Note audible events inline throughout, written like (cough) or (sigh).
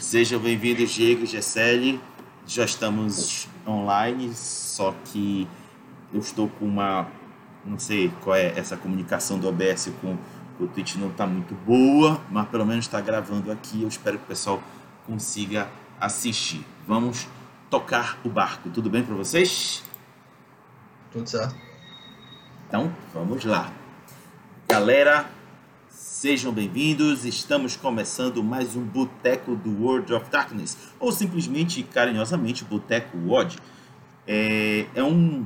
Sejam bem-vindos, Diego e Gessele. Já estamos online, só que eu estou com uma. Não sei qual é essa comunicação do OBS com o Twitch, não está muito boa, mas pelo menos está gravando aqui. Eu espero que o pessoal consiga assistir. Vamos tocar o barco. Tudo bem para vocês? Tudo certo. Então, vamos lá. Galera, sejam bem-vindos. Estamos começando mais um Boteco do World of Darkness, ou simplesmente carinhosamente Boteco WOD. É, é um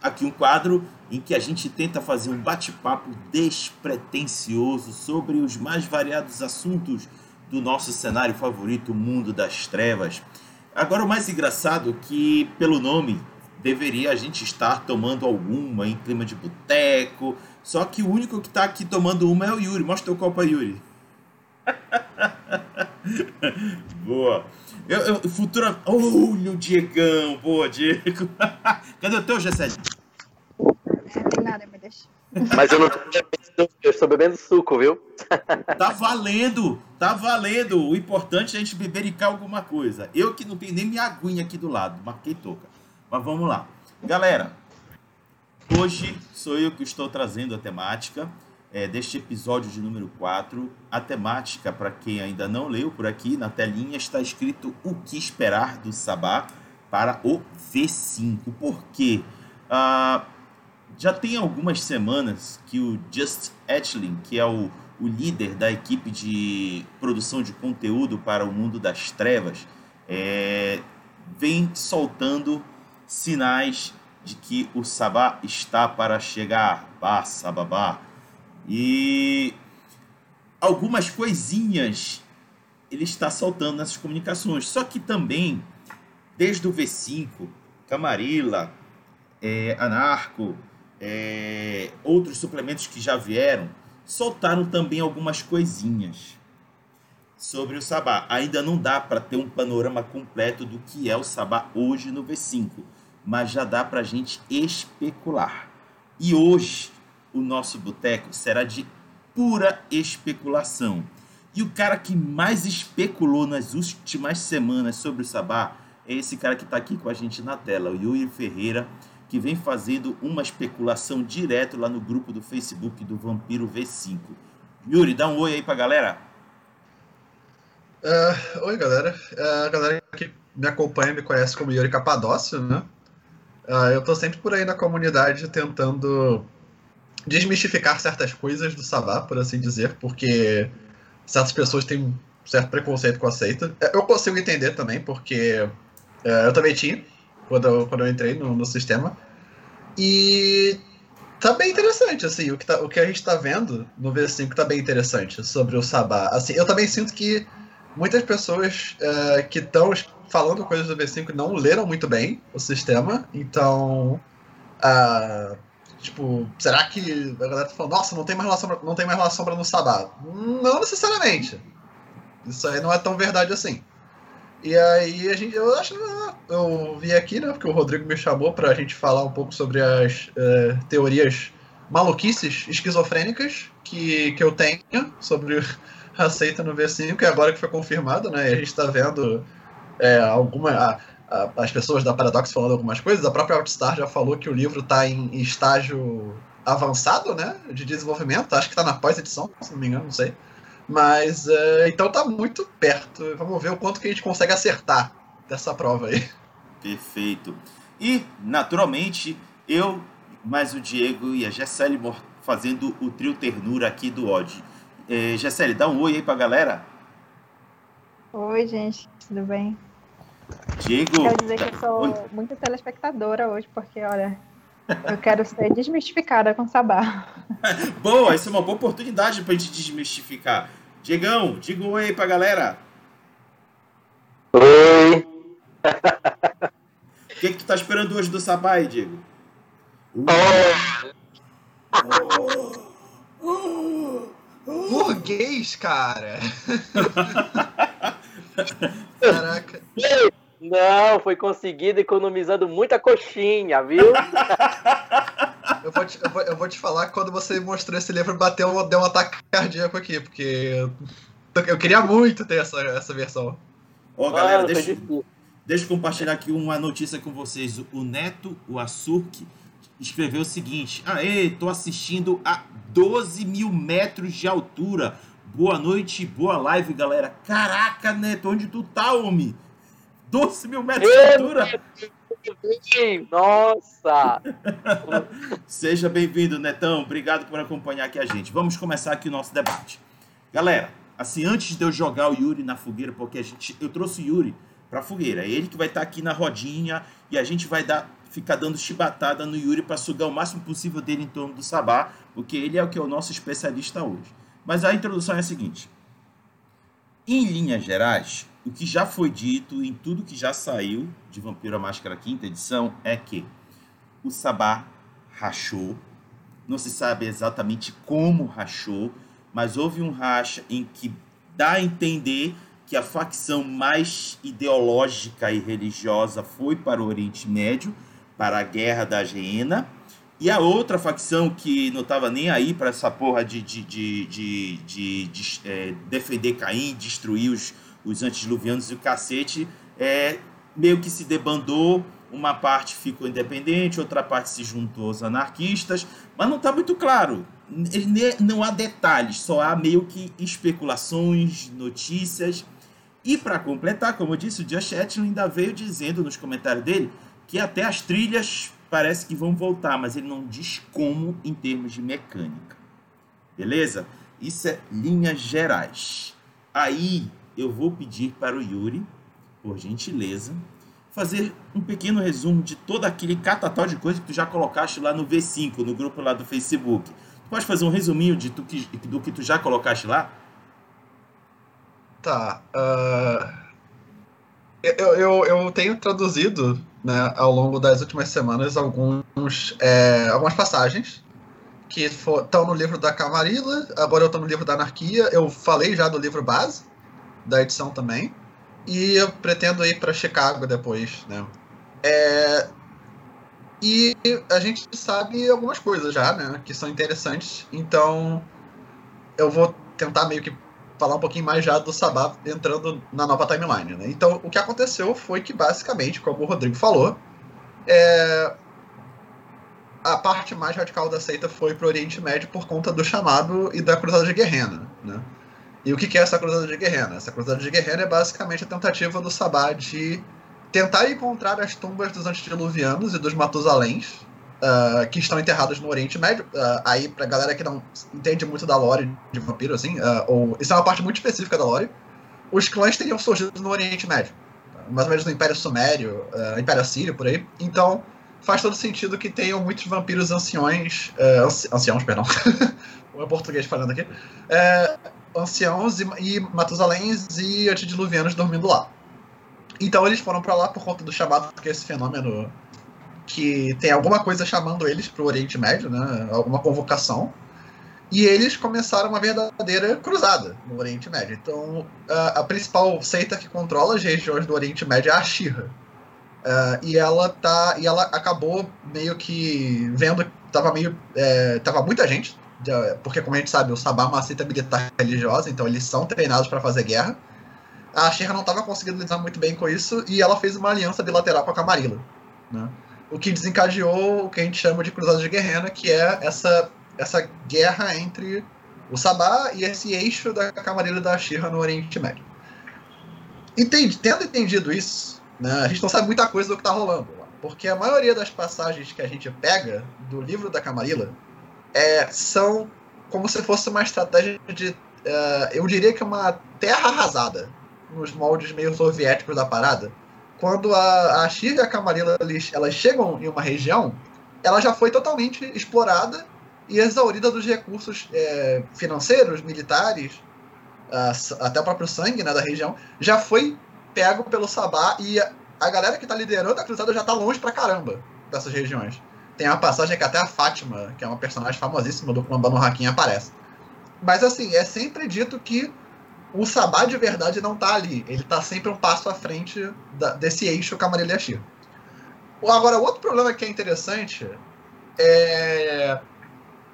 aqui um quadro em que a gente tenta fazer um bate-papo despretensioso sobre os mais variados assuntos do nosso cenário favorito, o mundo das trevas. Agora o mais engraçado é que pelo nome deveria a gente estar tomando alguma em clima de boteco. Só que o único que está aqui tomando uma é o Yuri. Mostra o copo aí, Yuri. (laughs) Boa. Eu, eu, futura. Olha o Diegão. Boa, Diego. (laughs) Cadê o teu, Gessé? Não nada, me deixa. Mas eu não tô bebendo, eu estou bebendo suco, viu? Tá valendo, tá valendo. O importante é a gente bebericar alguma coisa. Eu que não tenho nem minha aguinha aqui do lado, marquei toca. Mas vamos lá. Galera, hoje sou eu que estou trazendo a temática é, deste episódio de número 4. A temática, para quem ainda não leu por aqui, na telinha está escrito O que esperar do Sabá para o V5. Por quê? Ah, já tem algumas semanas que o Just Etchling, que é o, o líder da equipe de produção de conteúdo para o mundo das trevas, é, vem soltando sinais de que o Sabá está para chegar. Bah, sababá. E algumas coisinhas ele está soltando nessas comunicações. Só que também, desde o V5, Camarilla, é, Anarco, é, outros suplementos que já vieram, soltaram também algumas coisinhas sobre o Sabá. Ainda não dá para ter um panorama completo do que é o Sabá hoje no V5 mas já dá para a gente especular. E hoje o nosso boteco será de pura especulação. E o cara que mais especulou nas últimas semanas sobre o Sabá é esse cara que está aqui com a gente na tela, o Yuri Ferreira, que vem fazendo uma especulação direto lá no grupo do Facebook do Vampiro V5. Yuri, dá um oi aí pra galera. Uh, oi, galera. Uh, a galera que me acompanha me conhece como Yuri Capadócio, né? Uh, eu tô sempre por aí na comunidade tentando desmistificar certas coisas do Sabá, por assim dizer, porque certas pessoas têm certo preconceito com a seita. É, eu consigo entender também, porque uh, eu também tinha, quando eu, quando eu entrei no, no sistema. E tá bem interessante, assim, o que, tá, o que a gente tá vendo no V5 tá bem interessante sobre o Sabá. Assim, eu também sinto que muitas pessoas uh, que estão falando coisas do V5 não leram muito bem o sistema, então. Uh, tipo, será que a galera tá falando, nossa, não tem mais relação, não tem mais relação para no Sabá? Não necessariamente. Isso aí não é tão verdade assim. E aí a gente, eu acho, eu vi aqui, né, porque o Rodrigo me chamou pra gente falar um pouco sobre as uh, teorias maluquices esquizofrênicas que, que eu tenho sobre a seita no V5, e agora que foi confirmado, né, e a gente tá vendo é, alguma, a, a, as pessoas da Paradox falando algumas coisas. A própria Outstar já falou que o livro está em, em, estágio avançado, né, de desenvolvimento. Acho que está na pós-edição, se não me engano, não sei. Mas é, então está muito perto. Vamos ver o quanto que a gente consegue acertar dessa prova aí. Perfeito. E, naturalmente, eu, mais o Diego e a Gessele fazendo o trio ternura aqui do Odd. É, Gessele, dá um oi aí pra galera. Oi, gente, tudo bem? Diego. Quero dizer que eu sou muito telespectadora hoje, porque, olha, eu quero ser desmistificada com Sabá. (laughs) boa, essa é uma boa oportunidade pra gente desmistificar. Diegão, diga um oi aí pra galera. Oi! O que, que tu tá esperando hoje do Sabá aí, Diego? Uh. Oh. Oh. Burguês, cara! (laughs) Caraca. Não, foi conseguido economizando muita coxinha, viu? eu, vou te, eu, vou, eu vou te falar que quando você mostrou esse livro, bateu, deu um ataque cardíaco aqui, porque Eu queria muito ter essa, essa versão. Ó, galera, Mano, foi deixa, deixa eu compartilhar aqui uma notícia com vocês. O Neto, o Açurk, escreveu o seguinte: Aê, tô assistindo a 12 mil metros de altura. Boa noite, boa live, galera. Caraca, Neto, onde tu tá, homem? 12 mil metros de altura? Nossa! (laughs) Seja bem-vindo, Netão. Obrigado por acompanhar aqui a gente. Vamos começar aqui o nosso debate. Galera, assim, antes de eu jogar o Yuri na fogueira, porque a gente, eu trouxe o Yuri pra fogueira. É ele que vai estar aqui na rodinha e a gente vai dar, ficar dando chibatada no Yuri para sugar o máximo possível dele em torno do Sabá, porque ele é o que é o nosso especialista hoje. Mas a introdução é a seguinte. Em linhas gerais, o que já foi dito em tudo que já saiu de Vampiro à Máscara quinta edição é que o Sabá rachou. Não se sabe exatamente como rachou, mas houve um racha em que dá a entender que a facção mais ideológica e religiosa foi para o Oriente Médio, para a Guerra da Geena, e a outra facção que não estava nem aí para essa porra de, de, de, de, de- é, defender Caim, destruir os, os antediluvianos e o cacete, é, meio que se debandou. Uma parte ficou independente, outra parte se juntou aos anarquistas, mas não está muito claro. Não há detalhes, só há meio que especulações, notícias. E para completar, como eu disse, o Josh Atlin ainda veio dizendo nos comentários dele que até as trilhas parece que vão voltar, mas ele não diz como em termos de mecânica. Beleza? Isso é linhas gerais. Aí eu vou pedir para o Yuri, por gentileza, fazer um pequeno resumo de todo aquele catatal de coisa que tu já colocaste lá no V5, no grupo lá do Facebook. Tu pode fazer um resuminho de tu que- do que tu já colocaste lá? Tá. ah, eu, eu, eu tenho traduzido né, ao longo das últimas semanas alguns, é, algumas passagens que estão no livro da Camarilla, agora eu estou no livro da Anarquia. Eu falei já do livro base, da edição também. E eu pretendo ir para Chicago depois. Né? É, e a gente sabe algumas coisas já, né? Que são interessantes. Então eu vou tentar meio que falar um pouquinho mais já do Sabá entrando na nova timeline. Né? Então, o que aconteceu foi que, basicamente, como o Rodrigo falou, é, a parte mais radical da seita foi para o Oriente Médio por conta do chamado e da Cruzada de Guerrena. Né? E o que é essa Cruzada de Guerrena? Essa Cruzada de Guerrena é basicamente a tentativa do Sabá de tentar encontrar as tumbas dos antediluvianos e dos Matusaléns, ah, que estão enterrados no Oriente Médio. Ah, aí, pra galera que não entende muito da lore de vampiro, assim, ah, ou, isso é uma parte muito específica da lore, os clãs teriam surgido no Oriente Médio. Mais ou menos no Império Sumério, Império Assírio, por aí. Então, faz todo sentido que tenham muitos vampiros anciões. anci- anciãos, perdão. (laughs) o português falando aqui. É, anciãos e, e Matusaléns e antediluvianos dormindo lá. Então eles foram pra lá por conta do chamado, que esse fenômeno que tem alguma coisa chamando eles pro Oriente Médio, né? Alguma convocação. E eles começaram uma verdadeira cruzada no Oriente Médio. Então, a, principal seita que controla as regiões do Oriente Médio é a Shira. e ela tá, e ela acabou meio que vendo tava meio, é, tava muita gente, porque como a gente sabe, o Sabá é uma seita militar religiosa, então eles são treinados para fazer guerra. A Shira não estava conseguindo lidar muito bem com isso e ela fez uma aliança bilateral com a Camarilla, né? O que desencadeou o que a gente chama de Cruzada de Guerrena, que é essa, essa guerra entre o Sabá e esse eixo da Camarilla e da Shira no Oriente Médio. Entendi, tendo entendido isso, né, a gente não sabe muita coisa do que está rolando porque a maioria das passagens que a gente pega do livro da Camarilla é, são como se fosse uma estratégia de, eh, eu diria que uma terra arrasada, nos moldes meio soviéticos da parada. Quando a, a Shira e a Camarilla elas chegam em uma região, ela já foi totalmente explorada e exaurida dos recursos eh, financeiros, militares, até o próprio sangue né, da região, já foi pego pelo Sabá e a, a galera que está liderando a cruzada já está longe pra caramba dessas regiões. Tem uma passagem que até a Fátima, que é uma personagem famosíssima do Clã no Hakim, aparece. Mas assim, é sempre dito que o Sabá de verdade não tá ali. Ele tá sempre um passo à frente da- desse eixo Camarilla e Ashir. Agora, outro problema que é interessante é.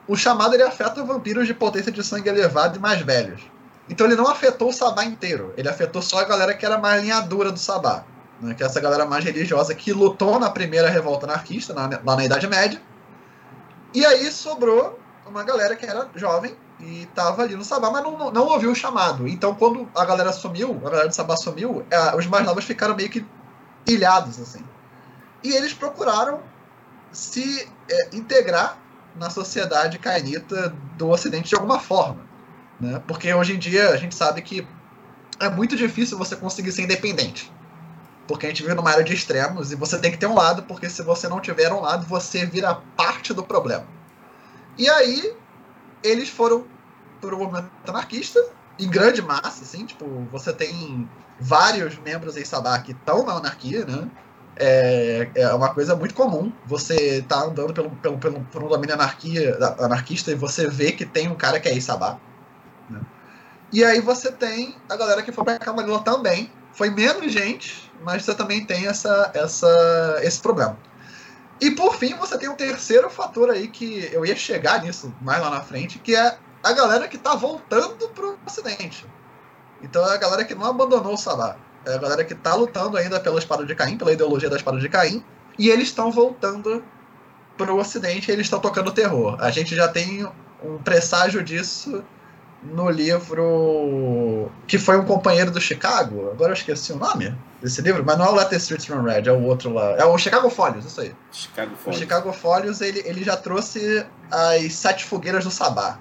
O chamado ele afeta vampiros de potência de sangue elevada e mais velhos. Então ele não afetou o Sabá inteiro, ele afetou só a galera que era mais linha dura do Sabá, né? que é essa galera mais religiosa que lutou na primeira revolta anarquista, na, lá na Idade Média. E aí sobrou uma galera que era jovem e estava ali no Sabá, mas não, não ouviu o chamado. Então quando a galera sumiu, a galera do Sabá sumiu, é, os mais novos ficaram meio que ilhados, assim. E eles procuraram se é, integrar na sociedade cainita do Ocidente de alguma forma. Né? Porque hoje em dia a gente sabe que é muito difícil você conseguir ser independente. Porque a gente vive numa área de extremos e você tem que ter um lado, porque se você não tiver um lado, você vira parte do problema. E aí, eles foram o movimento anarquista, em grande massa, assim, tipo, você tem vários membros em Sabá que estão na anarquia, né? É, é uma coisa muito comum. Você tá andando pelo, pelo, pelo, por um domínio anarquia, anarquista e você vê que tem um cara que é Isabá. Né? E aí você tem a galera que foi pra Camarilla também. Foi menos gente, mas você também tem essa, essa, esse problema. E por fim, você tem um terceiro fator aí que eu ia chegar nisso mais lá na frente, que é a galera que tá voltando pro Ocidente. Então é a galera que não abandonou o Sabá. É a galera que tá lutando ainda pela espada de Caim, pela ideologia da espada de Caim, e eles estão voltando pro Ocidente e eles estão tocando terror. A gente já tem um presságio disso no livro que foi um companheiro do Chicago. Agora eu esqueci o nome desse livro, mas não é o Let the Streets Run Red, é o outro lá. É o Chicago Folios, isso aí. Chicago O Folios. Chicago Folios ele, ele já trouxe as sete fogueiras do Sabá.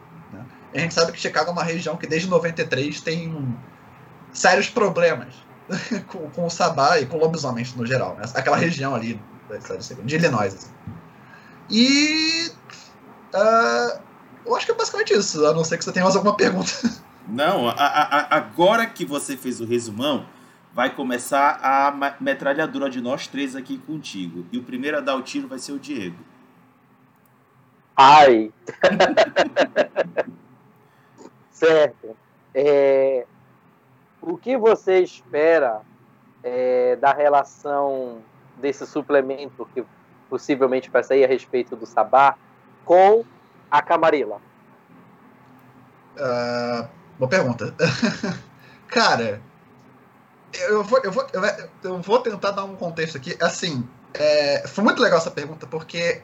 A gente sabe que Chicago é uma região que desde 93 tem sérios problemas (laughs) com, com o Sabá e com lobisomens no geral. né? Aquela região ali de Illinois. assim. E. ah, eu acho que é basicamente isso, a não ser que você tenha mais alguma pergunta. (laughs) Não, a- a- a- agora que você fez o resumão, vai começar a metralhadora de nós três aqui contigo. E o primeiro a dar o tiro vai ser o Diego. Ai. (laughs) certo. É, o que você espera é, da relação desse suplemento que possivelmente vai sair a respeito do Sabá com a Camarilla? Ah, boa pergunta. (laughs) Cara, eu vou, eu, vou, eu vou tentar dar um contexto aqui. Assim, é, foi muito legal essa pergunta, porque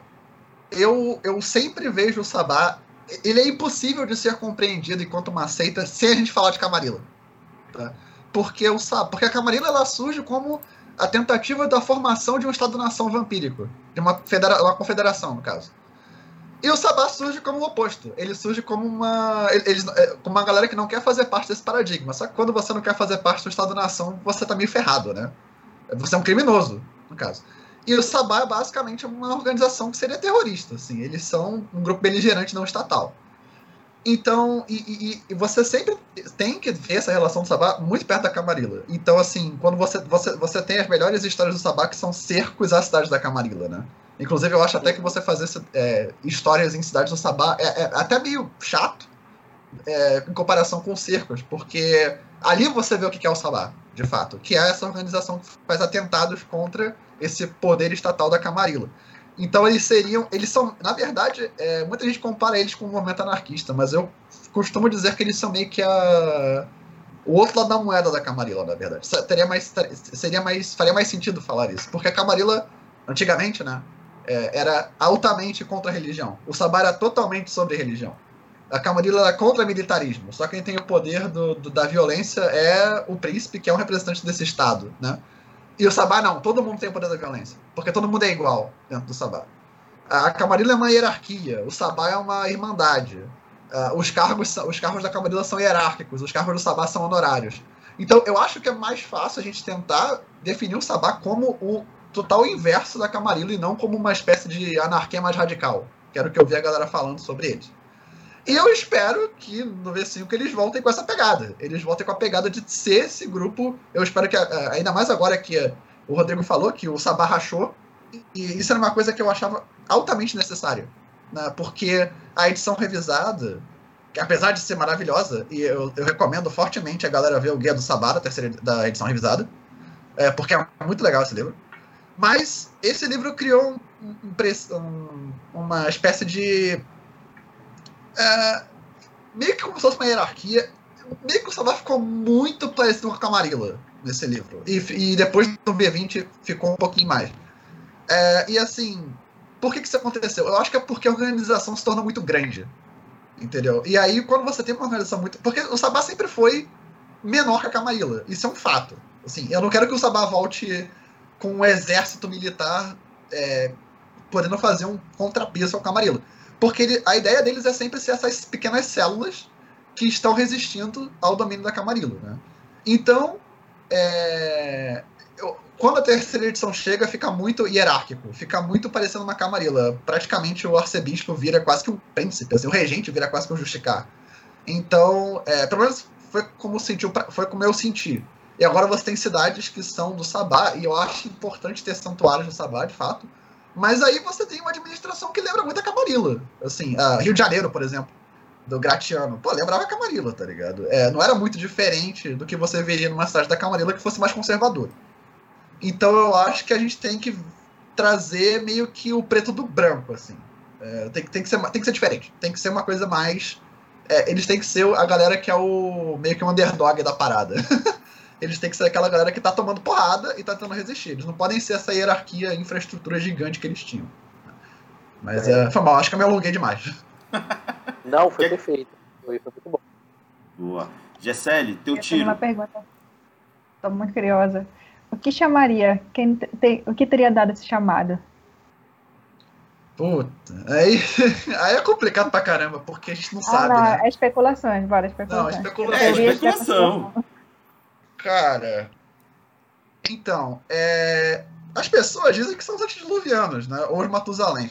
eu, eu sempre vejo o Sabá. Ele é impossível de ser compreendido enquanto uma seita sem a gente falar de Camarilla. Tá? Porque, o, porque a Camarilla ela surge como a tentativa da formação de um Estado-nação vampírico. De uma, federa uma confederação, no caso. E o Sabá surge como o oposto. Ele surge como uma. Eles, é, como uma galera que não quer fazer parte desse paradigma. Só que quando você não quer fazer parte do Estado-nação, você tá meio ferrado, né? Você é um criminoso, no caso. E o Sabá é basicamente uma organização que seria terrorista. Assim. Eles são um grupo beligerante não estatal. Então, e, e- e você sempre tem que ver essa relação do Sabá muito perto da Camarilla. Então, assim, quando você, você, você tem as melhores histórias do Sabá que são cercos à cidade da Camarilla, né? Inclusive, eu acho até que você fazer é, histórias em cidades do Sabá é, é até meio chato é, em comparação com cercos, porque ali você vê o que é o Sabá, de fato, que é essa organização que faz atentados contra esse poder estatal da Camarilla. Então eles seriam, eles são, na verdade, é, muita gente compara eles com o movimento anarquista, mas eu costumo dizer que eles são meio que a o outro lado da moeda da Camarilla, na verdade. Teria mais, seria mais, faria mais sentido falar isso, porque a Camarilla, antigamente, né, é, era altamente contra a religião. O Sabá era totalmente sobre religião. A Camarilla era contra militarismo. Só quem tem o poder do, do- da violência é o príncipe, que é um representante desse estado, né? E o Sabá não, todo mundo tem o poder da violência, porque todo mundo é igual dentro do Sabá. A Camarilla é uma hierarquia, o Sabá é uma irmandade. Os, cargos, os cargos da Camarilla são hierárquicos, os cargos do Sabá são honorários. Então, eu acho que é mais fácil a gente tentar definir o Sabá como o total inverso da Camarilla e não como uma espécie de anarquia mais radical, que era o que eu vi a galera falando sobre eles. Eu espero que no V5 eles voltem com essa pegada. Eles voltem com a pegada de ser esse grupo. Eu espero que, ah, ainda mais agora que o Rodrigo falou que o Sabá rachou, e isso era uma coisa que eu achava altamente necessária. Né? Porque a edição revisada, que apesar de ser maravilhosa, e eu, eu recomendo fortemente a galera ver o Guia do Sabá, da, terceira, da edição revisada, é, porque é muito legal esse livro. Mas esse livro criou um- um- uma espécie de. É, meio que como se fosse uma hierarquia. meio que o Sabá ficou muito parecido com a Camarilla nesse livro. E, e depois no B20 ficou um pouquinho mais. É, e assim, por que, que isso aconteceu? Eu acho que é porque a organização se torna muito grande. Entendeu? E aí, quando você tem uma organização muito. Porque o Sabá sempre foi menor que a Camarilla. Isso é um fato. Assim, eu não quero que o Sabá volte com um exército militar é, podendo fazer um contrapeso ao Camarilla. Porque ele, a ideia deles é sempre ser essas pequenas células que estão resistindo ao domínio da Camarilla. Né? Então, é, eu, quando a terceira edição chega, fica muito hierárquico, fica muito parecendo uma Camarilla. Praticamente o arcebispo vira quase que um príncipe, assim, o regente vira quase que um justicar. Então, é, pelo menos foi como, sentiu, foi como eu senti. E agora você tem cidades que são do Sabá, e eu acho importante ter santuários do Sabá, de fato, mas aí você tem uma administração que lembra muito a Camarilla. Assim, Rio de Janeiro, por exemplo, do Gratiano. Pô, lembrava a Camarilla, tá ligado? É, não era muito diferente do que você veria numa cidade da Camarilla que fosse mais conservadora. Então eu acho que a gente tem que trazer meio que o preto do branco, assim. É, tem, tem, que ser, tem que ser diferente. Tem que ser uma coisa mais. É, eles têm que ser a galera que é o meio que o underdog da parada. (laughs) eles têm que ser aquela galera que tá tomando porrada e tá tentando resistir. Eles não podem ser essa hierarquia, infraestrutura gigante que eles tinham. Mas é. É, foi mal, acho que eu me alonguei demais. (laughs) Não, foi perfeito. Foi, foi muito bom. Boa. Gessele, teu Eu tiro. tenho uma pergunta. Estou muito curiosa. O que chamaria? Quem tem, o que teria dado esse chamado? Puta, aí, (laughs) aí é complicado pra caramba, porque a gente não Ah, sabe, não, né? é especulações, bora, Não, especulações. especulação. É, especulação. Cara, então, é, as pessoas dizem que são os antediluvianos, né? Ou os Matusalém.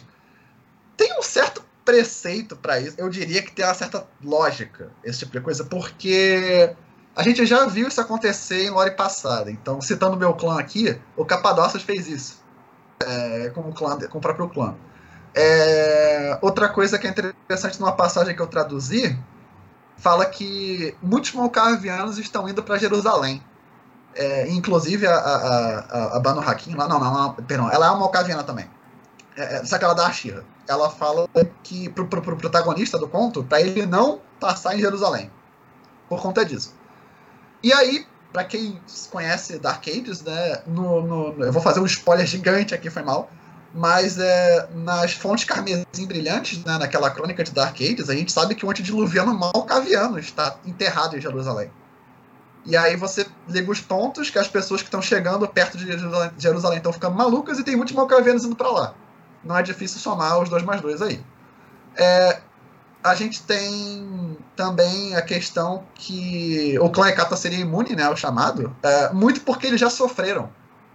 Tem um certo preceito pra isso. Eu diria que tem uma certa lógica, esse tipo de coisa, porque a gente já viu isso acontecer em lore passada. Então, citando meu clã aqui, o Capadócios fez isso. É, com, o clã, com o próprio clã. É, outra coisa que é interessante numa passagem que eu traduzi fala que muitos malcavianos estão indo para Jerusalém. É, inclusive a, a, a, a Banu Hakim, lá, não, não, não, perdão, ela é uma malcaviana também. É, é, só que ela é da Ashira. Ela fala que pro, pro, pro protagonista do conto, para ele não passar em Jerusalém. Por conta disso. E aí, para quem conhece Dark Ages, né, no, no- eu vou fazer um spoiler gigante aqui, foi mal. Mas é, nas fontes carmesim brilhantes, né, naquela crônica de Dark Ages, a gente sabe que o antediluviano malcaviano está enterrado em Jerusalém. E aí você liga os pontos que as pessoas que estão chegando perto de Jerusalém- estão ficando malucas e tem muitos malcavianos indo para lá. Não é difícil somar os dois mais dois aí. É, a gente tem também a questão que o clã seria imune, né, ao chamado, é, muito porque eles já sofreram.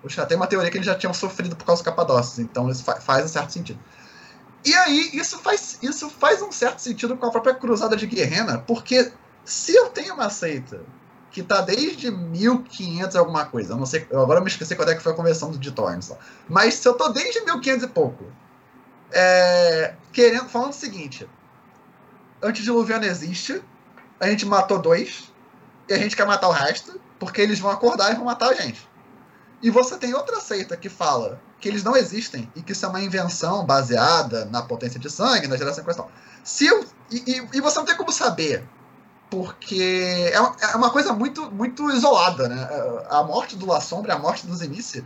Já tem uma teoria que eles já tinham sofrido por causa dos capadócios, então isso fa- faz um certo sentido. E aí, isso faz, isso faz um certo sentido com a própria cruzada de Guerrena, porque se eu tenho uma seita que tá desde 1500 e alguma coisa, eu não sei, eu agora me esqueci quando é que foi a conversão de Torns, lá. mas se eu tô desde 1500 e pouco, é, querendo, falando o seguinte, antediluviano existe, a gente matou dois, e a gente quer matar o resto, porque eles vão acordar e vão matar a gente. E você tem outra seita que fala que eles não existem e que isso é uma invenção baseada na potência de sangue, na geração questão. Se eu, e, e- e você não tem como saber, porque é uma, é uma coisa muito, muito isolada, né? A morte do La Sombra a morte dos Inici,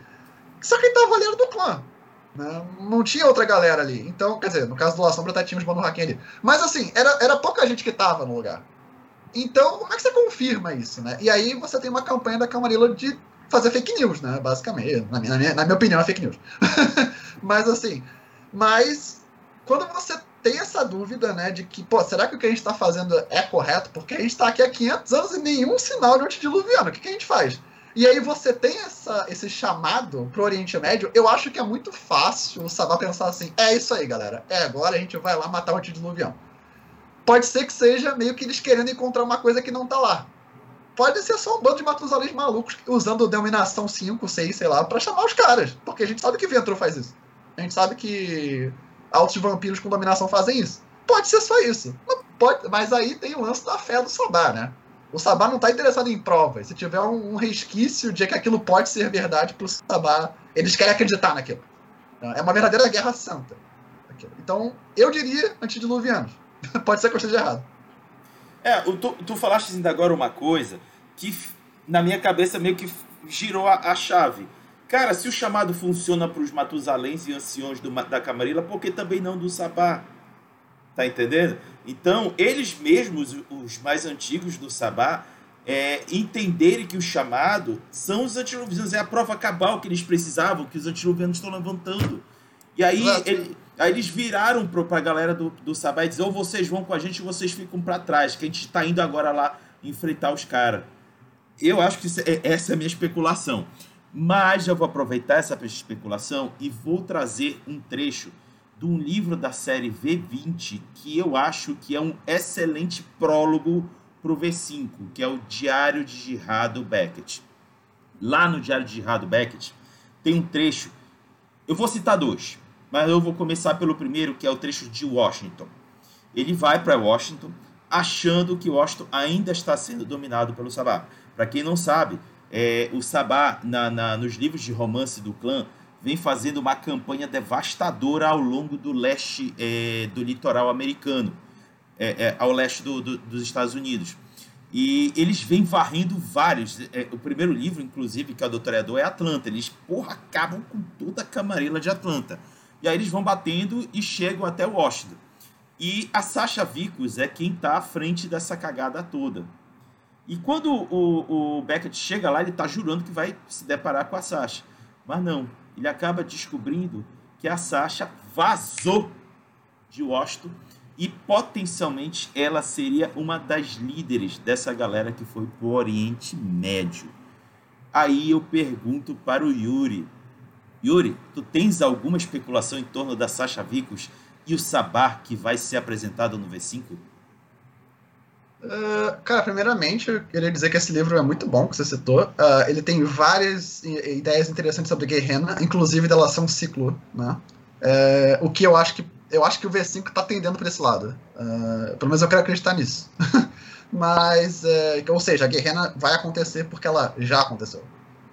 só quem tava ali era do clã. Né? Não tinha outra galera ali. Então, quer dizer, no caso do La Sombra até tinha os Banu Hakim ali. Mas assim, era, era pouca gente que tava no lugar. Então, como é que você confirma isso, né? E aí você tem uma campanha da Camarilla de fazer fake news, né? Basicamente. Na minha, na minha, na minha opinião, é fake news. (laughs) mas assim, mas quando você tem essa dúvida, né, de que, pô, será que o que a gente está fazendo é correto? Porque a gente está aqui há 500 anos e nenhum sinal de antediluviano. O que, que a gente faz? E aí você tem essa, esse chamado pro Oriente Médio, eu acho que é muito fácil o Sabá pensar assim, é isso aí, galera. É agora a gente vai lá matar o antediluviano. Pode ser que seja meio que eles querendo encontrar uma coisa que não tá lá. Pode ser só um bando de matusalins malucos usando denominação 5, 6, sei lá, pra chamar os caras. Porque a gente sabe que Ventro faz isso. A gente sabe que altos vampiros com dominação fazem isso. Pode ser só isso. Pode, mas aí tem o lance da fé do Sabá, né? O Sabá não tá interessado em provas. Se tiver um, um resquício de que aquilo pode ser verdade pro Sabá, eles querem acreditar naquilo. É uma verdadeira guerra santa. aquilo. Então, eu diria antediluvianos. (laughs) pode ser que eu esteja errado. É, o- tu, tu falaste ainda agora uma coisa que na minha cabeça meio que girou a, a chave. Cara, se o chamado funciona para os Matusaléns e anciões do, da Camarilla, por que também não do Sabá? Tá entendendo? Então, eles mesmos, os mais antigos do Sabá, é, entenderem que o chamado são os antiluvianos, é a prova cabal que eles precisavam, que os antiluvianos estão levantando. E aí, ele- aí eles viraram pro, pra galera do, do Sabá e dizer, ou vocês vão com a gente ou vocês ficam para trás, que a gente está indo agora lá enfrentar os caras. Eu acho que é- essa é a minha especulação. Mas eu vou aproveitar essa especulação e vou trazer um trecho de um livro da série V20 que eu acho que é um excelente prólogo para o V5, que é o Diário de Girado Beckett. Lá no Diário de Girado Beckett tem um trecho, eu vou citar dois, mas eu vou começar pelo primeiro, que é o trecho de Washington. Ele vai para Washington achando que Washington ainda está sendo dominado pelo Sabá. Para quem não sabe, é, o Sabá, na, na- nos livros de romance do clã, vem fazendo uma campanha devastadora ao longo do leste é, do litoral americano, é, é, ao leste do- do- dos Estados Unidos. E eles vêm varrendo vários. é, o primeiro livro, inclusive, que é o Doutorador, é Atlanta. Eles, porra, acabam com toda a camarela de Atlanta. E aí eles vão batendo e chegam até Washington. E a Sasha Vicus é quem está à frente dessa cagada toda. E quando o, o Beckett chega lá, ele está jurando que vai se deparar com a Sasha. Mas não, ele acaba descobrindo que a Sasha vazou de Washington e potencialmente ela seria uma das líderes dessa galera que foi pro Oriente Médio. Aí eu pergunto para o Yuri. Yuri, tu tens alguma especulação em torno da Sasha Vicus e o Sabar que vai ser apresentado no V5? Uh, cara, primeiramente, eu queria dizer que esse livro é muito bom, que você citou. Uh, ele tem várias ideias interessantes sobre Guerrena, inclusive dela ser um ciclo, né? É, o que eu acho que eu acho que o V5 tá tendendo para esse lado. Uh, pelo menos eu quero acreditar nisso. (laughs) Mas, é, ou seja, a Guerrena vai acontecer porque ela já aconteceu.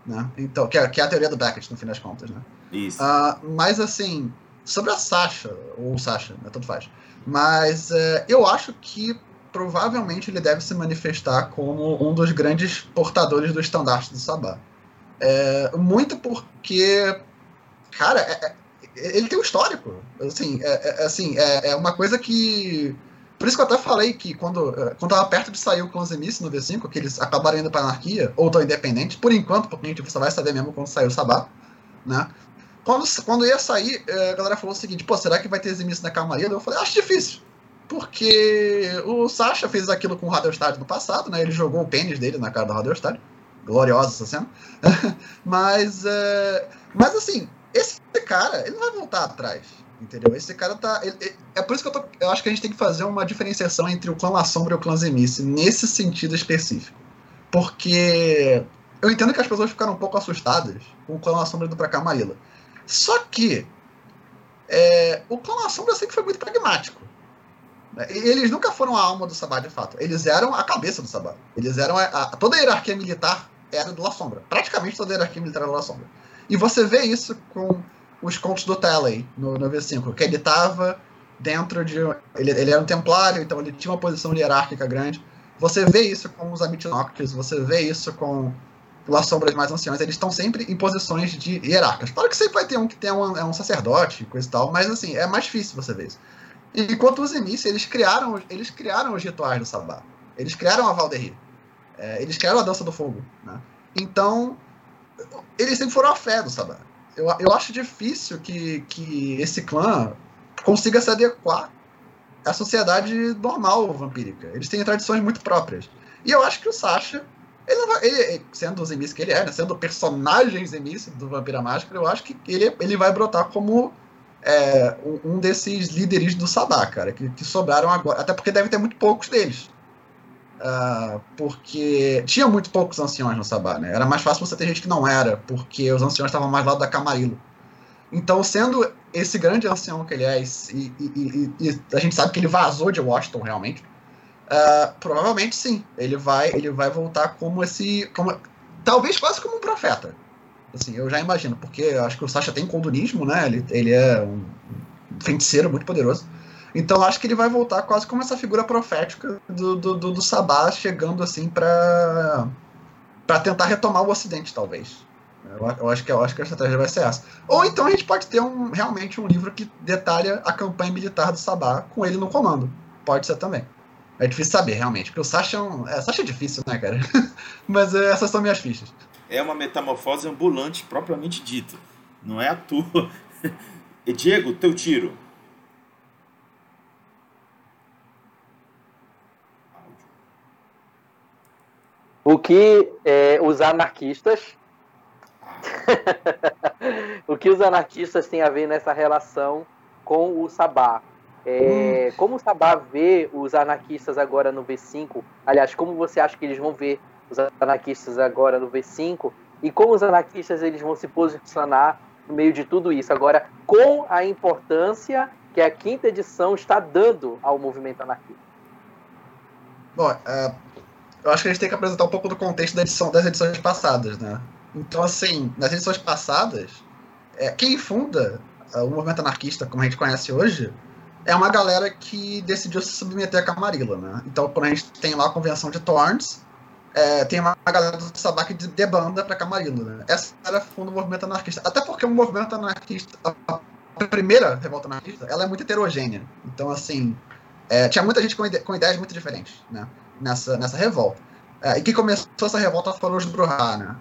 Né? Então, que é, que é a teoria do Beckett, no fim das contas, né? Isso. Ah, mas assim, sobre a Sasha, ou Sasha, né, tanto faz. Mas é, eu acho que provavelmente ele deve se manifestar como um dos grandes portadores do estandarte do Sabá. É, muito porque, cara, é- é- ele tem um histórico. Assim, é, é- assim, é, é uma coisa que. Por isso que eu até falei que quando, quando tava perto de sair o Clãs Emice no V5, que eles acabaram indo pra anarquia, ou tão independentes, por enquanto, porque a gente só vai saber mesmo quando sair o Sabá, né? Quando, quando ia sair, a galera falou o seguinte, pô, será que vai ter Eximice na Camarilla? Eu falei, acho difícil. Porque o Sasha fez aquilo com o Radelstad no passado, né? Ele jogou o pênis dele na cara do Radelstad. Gloriosa essa cena. (laughs) mas, eh, mas assim, esse cara, ele não vai voltar atrás. Entendeu? Esse cara tá. ele- ele- é por isso que eu, tô, eu acho que a gente tem que fazer uma diferenciação entre o clã La Sombra e o clã Zemice, nesse sentido específico. Porque eu entendo que as pessoas ficaram um pouco assustadas com o clã La Sombra indo pra Camarilla. Só que é, o clã La Sombra sempre foi muito pragmático. Eles nunca foram a alma do Sabá, de fato. Eles eram a cabeça do Sabá. Eles eram a, a- toda a hierarquia militar era do La Sombra. Praticamente toda a hierarquia militar era do La Sombra. E você vê isso com os contos do Talley no, no V5, que ele estava dentro de. Ele, ele era um templário, então ele tinha uma posição hierárquica grande. Você vê isso com os Amit Noctis, você vê isso com as sombras mais anciãs, eles estão sempre em posições de hierarcas. Claro que sempre vai ter um que tem um, é um sacerdote, coisa e tal, mas assim, é mais difícil você ver isso. Enquanto os Emice, eles criaram, eles criaram os rituais do Sabá. Eles criaram a Valderir. É, eles criaram a dança do fogo. Né? Então, eles sempre foram a fé do Sabá. Eu, eu acho difícil que, que esse clã consiga se adequar à sociedade normal vampírica. Eles têm tradições muito próprias. E eu acho que o Sasha, ele, ele- sendo o Zemice que ele é, né, sendo o personagem do Vampira Máscara, eu acho que ele, ele vai brotar como é, um, desses líderes do Sabá, cara, que, que sobraram agora. Até porque deve ter muito poucos deles. Ah, porque tinha muito poucos anciões no Sabá, né? Era mais fácil você ter gente que não era, porque os anciões estavam mais lá da Camarilo. Então, sendo esse grande ancião que ele é, e, e- e- e a gente sabe que ele vazou de Washington realmente, ah, provavelmente sim, ele vai, ele vai voltar como esse. Como, talvez quase como um profeta. Assim, eu já imagino, porque acho que o Sasha tem condunismo, né? Ele, ele é um feiticeiro muito poderoso. Então acho que ele vai voltar quase como essa figura profética do, do, do, do Sabá chegando assim para para tentar retomar o Ocidente, talvez. Eu, eu, acho que, eu acho que a estratégia vai ser essa. Ou então a gente pode ter um, realmente um livro que detalha a campanha militar do Sabá com ele no comando. Pode ser também. É difícil saber, realmente. Porque o Sasha é, um, é, Sasha é difícil, né, cara? (laughs) Mas é, essas são minhas fichas. É uma metamorfose ambulante, propriamente dita. Não é a tua. (laughs) E Diego, teu tiro. O que é, os anarquistas. (laughs) o que os anarquistas têm a ver nessa relação com o Sabá? É, hum. Como o Sabá vê os anarquistas agora no V5? Aliás, como você acha que eles vão ver os anarquistas agora no V5? E como os anarquistas eles vão se posicionar no meio de tudo isso? Agora, com a importância que a quinta edição está dando ao movimento anarquista. Bom, uh, eu acho que a gente tem que apresentar um pouco do contexto da edição, das edições passadas, né? Então, assim, nas edições passadas, é, quem funda uh, o movimento anarquista, como a gente conhece hoje, é uma galera que decidiu se submeter a Camarilla, né? Então, quando a gente tem lá a convenção de Thorns, é, tem uma galera do Sabá que debanda pra Camarilla, né? Essa era funda o movimento anarquista. Até porque o movimento anarquista, a primeira revolta anarquista, ela é muito heterogênea. Então, assim, é, tinha muita gente com, ide com ideias muito diferentes, né? nessa, nessa revolta. É, e quem começou essa revolta foram os Bruhá, né?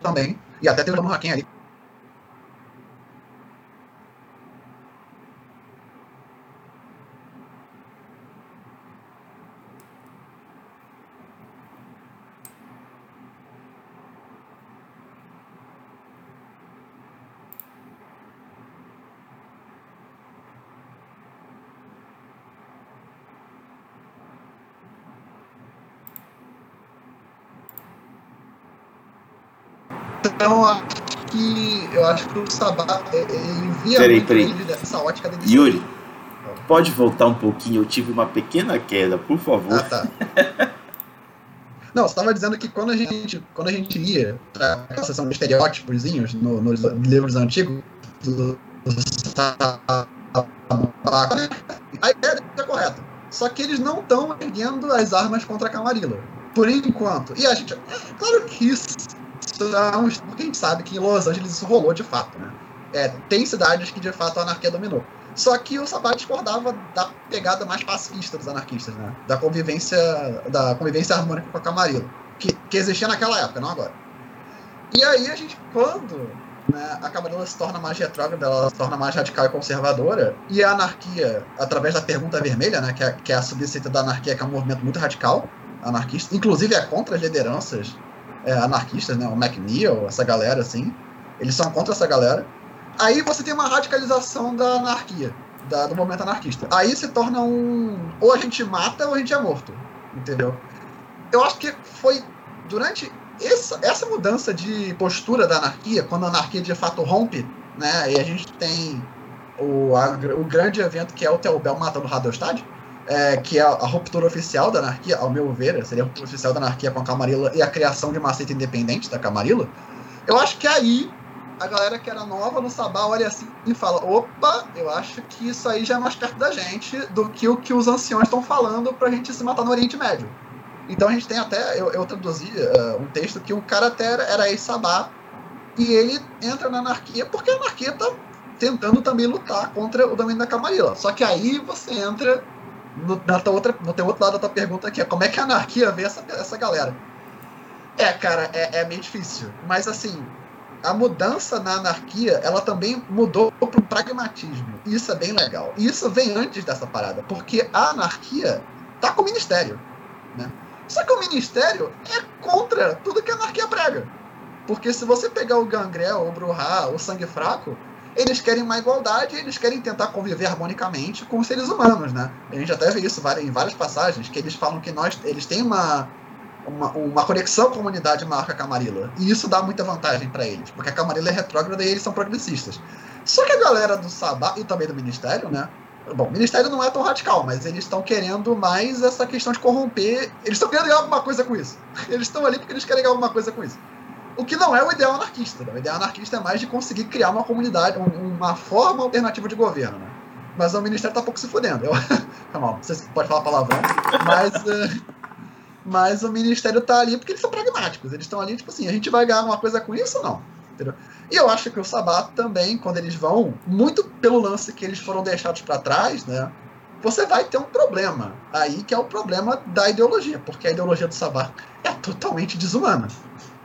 também, e até teve um Hakim ali Então, acho que eu acho que o Sabá ele via peraí, muito peraí. essa ótica dele. Yuri, pode voltar um pouquinho? Eu tive uma pequena queda, por favor. Ah, tá. Não, você estava dizendo que quando a gente, quando a gente ia para a sessão de estereótipos no, nos livros antigos, a ideia é correta. Só que eles não estão erguendo as armas contra a Camarilla. Por enquanto. E a gente. É, claro que isso porque a gente sabe que em Los Angeles isso rolou de fato, né? É, tem cidades que de fato a anarquia dominou. Só que o Sabat discordava da pegada mais pacifista dos anarquistas, né? Da convivência, da convivência harmônica com a Camarilla, que, que existia naquela época, não agora. E aí a gente, quando né, a Camarilla se torna mais retrógrada, ela se torna mais radical e conservadora, e a anarquia, através da pergunta vermelha, né, que é, que é a subsídia da anarquia, que é um movimento muito radical, anarquista, inclusive é contra as lideranças é, anarquistas, né? O McNeil, essa galera, assim. Eles são contra essa galera. Aí você tem uma radicalização da anarquia, da, do movimento anarquista. Aí se torna um. Ou a gente mata ou a gente é morto. Entendeu? Eu acho que foi durante essa, essa mudança de postura da anarquia, quando a anarquia de fato rompe, né? E a gente tem o, a, o grande evento que é o Telbel matando o Radostad é, que é a, ruptura oficial da anarquia, ao meu ver, seria a ruptura oficial da anarquia com a Camarilla e a criação de uma seita independente da Camarilla, eu acho que aí a galera que era nova no Sabá olha assim e fala: opa, eu acho que isso aí já é mais perto da gente do que o que os anciões estão falando pra gente se matar no Oriente Médio. Então a gente tem até, eu, eu traduzi uh, um texto que o cara até era, era ex-Sabá e ele entra na anarquia porque a anarquia tá tentando também lutar contra o domínio da Camarilla. Só que aí você entra no, na tua outra, no teu outro lado da tua pergunta aqui, é como é que a anarquia vê essa, essa galera? É, cara, é, é meio difícil. Mas assim, a mudança na anarquia, ela também mudou para o pragmatismo. Isso é bem legal. E isso vem antes dessa parada, porque a anarquia tá com o ministério, né? Só que o ministério é contra tudo que a anarquia prega. Porque se você pegar o gangrel, o bruhá, o sangue fraco, eles querem uma igualdade, eles querem tentar conviver harmonicamente com os seres humanos, né? A gente até vê isso em várias passagens, que eles falam que nós, eles têm uma, uma, uma conexão com a comunidade maior que a Camarilla. E isso dá muita vantagem para eles, porque a Camarilla é retrógrada e eles são progressistas. Só que a galera do Sabá e também do Ministério, né? Bom, o Ministério não é tão radical, mas eles estão querendo mais essa questão de corromper. Eles estão querendo ganhar alguma coisa com isso. (laughs) Eles estão ali porque eles querem ganhar alguma coisa com isso. O que não é o ideal anarquista. Né? O ideal anarquista é mais de conseguir criar uma comunidade, uma forma alternativa de governo. Né? Mas o ministério tá pouco se fudendo. Eu... (laughs) Calma, você pode falar palavrão, mas. Uh, (laughs) mas o ministério tá ali porque eles são pragmáticos. Eles estão ali, tipo assim, a gente vai ganhar uma coisa com isso ou não? Entendeu? E eu acho que o Sabá também, quando eles vão, muito pelo lance que eles foram deixados para trás, né? Você vai ter um problema aí que é o problema da ideologia, porque a ideologia do Sabá é totalmente desumana.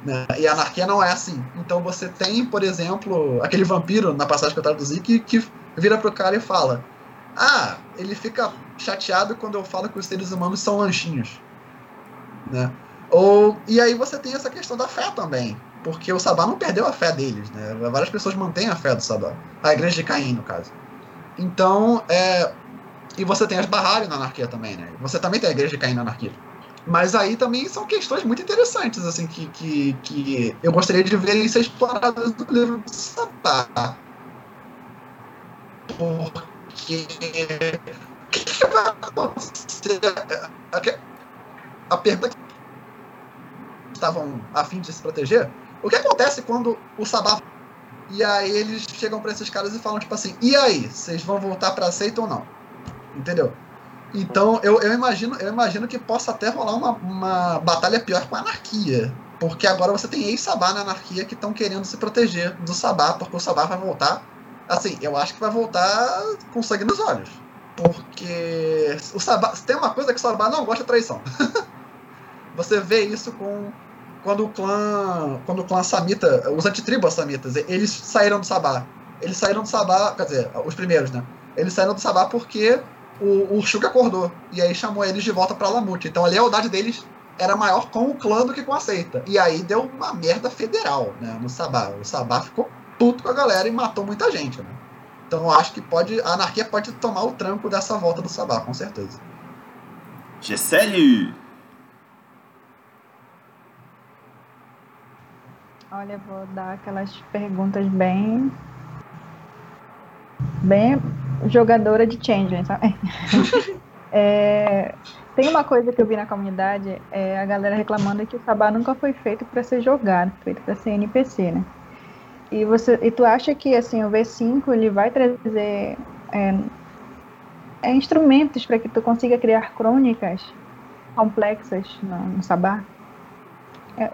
Né? E a anarquia não é assim. Então você tem, por exemplo, aquele vampiro na passagem que eu traduzi que, que vira pro cara e fala: Ah, ele fica chateado quando eu falo que os seres humanos são lanchinhos. Né? Ou, e aí você tem essa questão da fé também. Porque o Sabá não perdeu a fé deles, né? Várias pessoas mantêm a fé do Sabá. A igreja de Caim, no caso. Então, é... E você tem as Bahari na anarquia também, né? Você também tem a igreja de Caim na anarquia. Mas aí também são questões muito interessantes, assim, que, que, que eu gostaria de ver ser exploradas no livro do Sabá. Porque. O que, vai acontecer? A, a pergunta que estavam a fim de se proteger o que acontece quando o Sabá. E aí eles chegam para esses caras e falam, tipo assim, e aí, vocês vão voltar pra seita ou não? Entendeu? Então eu, eu, imagino, eu imagino que possa até rolar uma, uma batalha pior com a anarquia. Porque agora você tem ex-Sabá na anarquia que estão querendo se proteger do Sabá, porque o Sabá vai voltar. Assim, eu acho que vai voltar com sangue nos olhos. Porque o Sabá. Tem uma coisa que o Sabá não gosta de traição. (laughs) você vê isso com quando o clã, quando o clã Samita, os antitribos Samitas, eles saíram do Sabá. Eles saíram do Sabá, quer dizer, os primeiros, né? Eles saíram do Sabá porque o, o Shug acordou. E aí chamou eles de volta pra Lamute. Então a lealdade deles era maior com o clã do que com a seita. E aí deu uma merda federal, né? No Sabá. O Sabá ficou puto com a galera e matou muita gente, né? Então eu acho que pode. A anarquia pode tomar o tranco dessa volta do Sabá, com certeza. Gisele! Olha, vou dar aquelas perguntas bem. bem jogadora de Changeling, sabe? (laughs) é, tem uma coisa que eu vi na comunidade, é a galera reclamando que o Sabá nunca foi feito para ser jogado, feito para ser NPC, né? E, você, e tu acha que assim, o V5 ele vai trazer é, é, instrumentos para que tu consiga criar crônicas complexas no, no Sabá?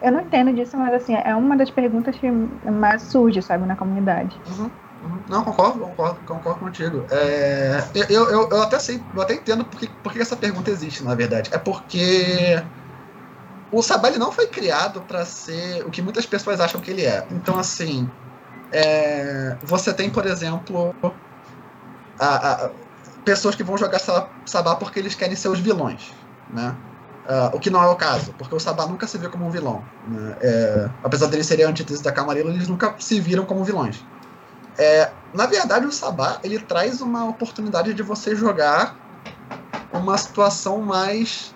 Eu não entendo disso, mas assim, é uma das perguntas que mais surge, sabe, na comunidade. Uhum. Não, concordo, concordo, concordo contigo. É, eu, eu, eu até sei, eu até entendo porque, porque essa pergunta existe, na verdade. É porque o Sabá não foi criado para ser o que muitas pessoas acham que ele é. Então, assim, é, você tem, por exemplo, a, a, pessoas que vão jogar Sabá porque eles querem ser os vilões, né? Uh, o que não é o caso, porque o Sabá nunca se vê como um vilão. Né? É, apesar dele ser a antítese da Camarilla, eles nunca se viram como vilões. É, na verdade, o Sabá ele traz uma oportunidade de você jogar uma situação mais.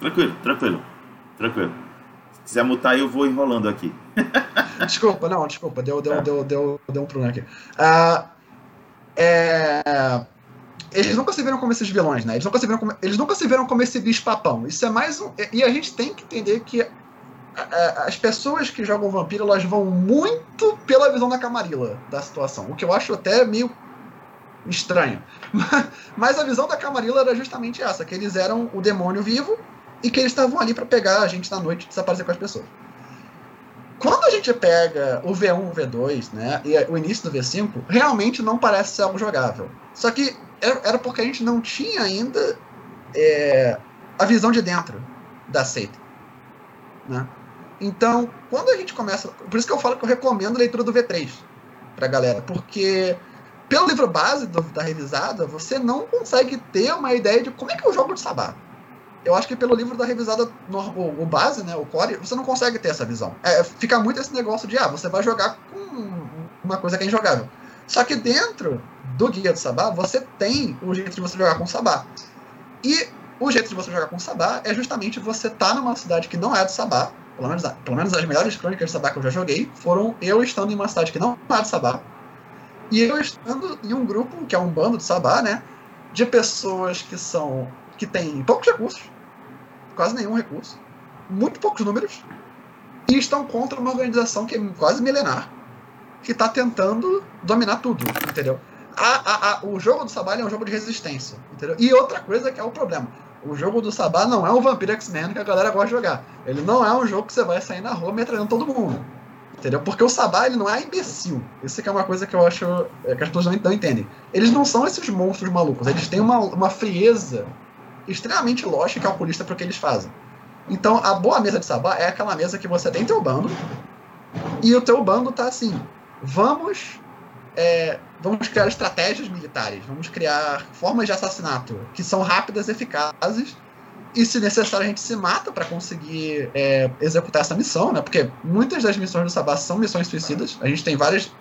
Tranquilo, tranquilo, tranquilo. Se quiser mutar, eu vou enrolando aqui. (laughs) desculpa, não, desculpa, deu, deu, deu, deu, deu um problema aqui. Uh, é eles nunca se viram como esses vilões, né? Eles nunca se viram como, eles nunca se viram como esse bicho papão. Isso é mais um. E a gente tem que entender que as pessoas que jogam vampiro elas vão muito pela visão da Camarilla da situação, o que eu acho até meio estranho. (laughs) Mas a visão da Camarilla era justamente essa, que eles eram o demônio vivo e que eles estavam ali para pegar a gente na noite e desaparecer com as pessoas. Quando a gente pega o V1, o V2, né, e o início do V5, realmente não parece ser algo jogável. Só que era porque a gente não tinha ainda é, a visão de dentro da seita. Né? Então, quando a gente começa. Por isso que eu falo que eu recomendo a leitura do V3 pra galera, porque pelo livro base do, da revisada, você não consegue ter uma ideia de como é que eu jogo de sabá. Eu acho que pelo livro da revisada, no, o, o, base, né, o core, você não consegue ter essa visão. É, fica muito esse negócio de, ah, você vai jogar com uma coisa que é injogável. Só que dentro do Guia do Sabá, você tem o jeito de você jogar com o Sabá. E o jeito de você jogar com o Sabá é justamente você estar tá numa cidade que não é do Sabá. Pelo menos, pelo menos as melhores crônicas de Sabá que eu já joguei foram eu estando em uma cidade que não é do Sabá. E eu estando em um grupo, que é um bando de Sabá, né? De pessoas que são. que têm poucos recursos, quase nenhum recurso. muito poucos números e estão contra uma organização que é quase milenar, que está tentando dominar tudo, entendeu? A, a, a, o jogo do Sabá é um jogo de resistência, entendeu? E outra coisa que é o problema. O jogo do Sabá não é um Vampiro X-Men que a galera gosta de jogar. Ele não é um jogo que você vai sair na rua metralhando todo mundo. Entendeu? Porque o Sabá ele não é imbecil. Isso que é uma coisa que eu acho é, que as pessoas não, não entendem. Eles não são esses monstros malucos. Eles têm uma, uma frieza extremamente lógica e calculista para o que eles fazem. Então, a boa mesa de Sabá é aquela mesa que você tem teu bando e o teu bando tá assim: vamos, é, vamos criar estratégias militares, vamos criar formas de assassinato que são rápidas, eficazes e se necessário a gente se mata para conseguir é, executar essa missão, né? Porque muitas das missões do Sabá são missões suicidas. A gente tem vários,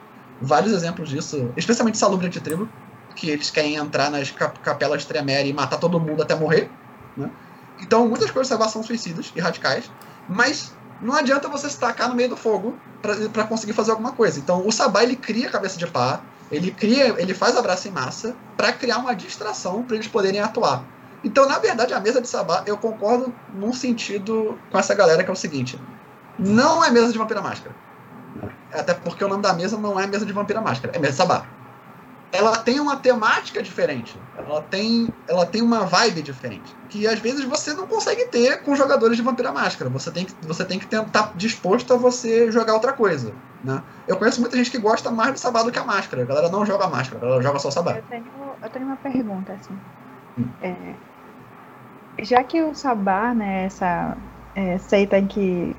vários exemplos disso, especialmente Salubre de Tribo, que eles querem entrar nas cap capelas Tremere e matar todo mundo até morrer, né? Então muitas coisas do Sabá são suicidas e radicais, mas não adianta você se tacar no meio do fogo para conseguir fazer alguma coisa. Então o Sabá ele cria a cabeça de pá, ele cria, ele faz abraço em massa para criar uma distração para eles poderem atuar. Então, na verdade, a mesa de sabá, eu concordo num sentido com essa galera que é o seguinte: não é mesa de vampira máscara. Até porque o nome da mesa não é mesa de vampira máscara, é mesa de sabá. Ela tem uma temática diferente, ela tem, ela tem uma vibe diferente, que às vezes você não consegue ter com jogadores de vampira máscara. Você tem que, você tem que estar tá disposto a você jogar outra coisa. Né? Eu conheço muita gente que gosta mais do sabá do que a máscara. A galera não joga máscara, ela joga só sabá. Eu tenho, eu tenho uma pergunta, assim. É, já que o Sabá, né, essa é, seita que,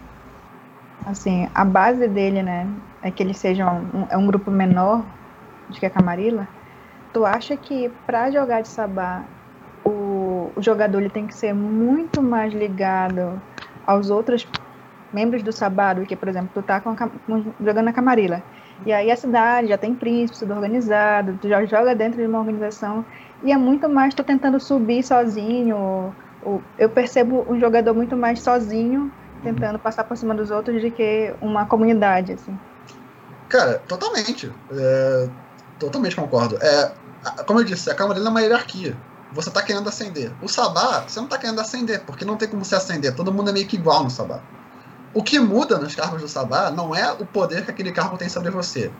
assim, a base dele, né, é que ele seja um, é um grupo menor do que a Camarilla, tu acha que para jogar de Sabá, o, o jogador ele tem que ser muito mais ligado aos outros membros do Sabá do que, por exemplo, tu tá com a, jogando na Camarilla. E aí a cidade já tem príncipe, tudo organizado, tu já joga dentro de uma organização e é muito mais tu tentando subir sozinho, eu percebo um jogador muito mais sozinho, tentando passar por cima dos outros, do que uma comunidade, assim. Cara, totalmente. É, totalmente concordo. É, como eu disse, a Camarilha é uma hierarquia. Você tá querendo ascender. O Sabá, você não tá querendo ascender, porque não tem como se ascender. Todo mundo é meio que igual no Sabá. O que muda nos cargos do Sabá não é o poder que aquele cargo tem sobre você.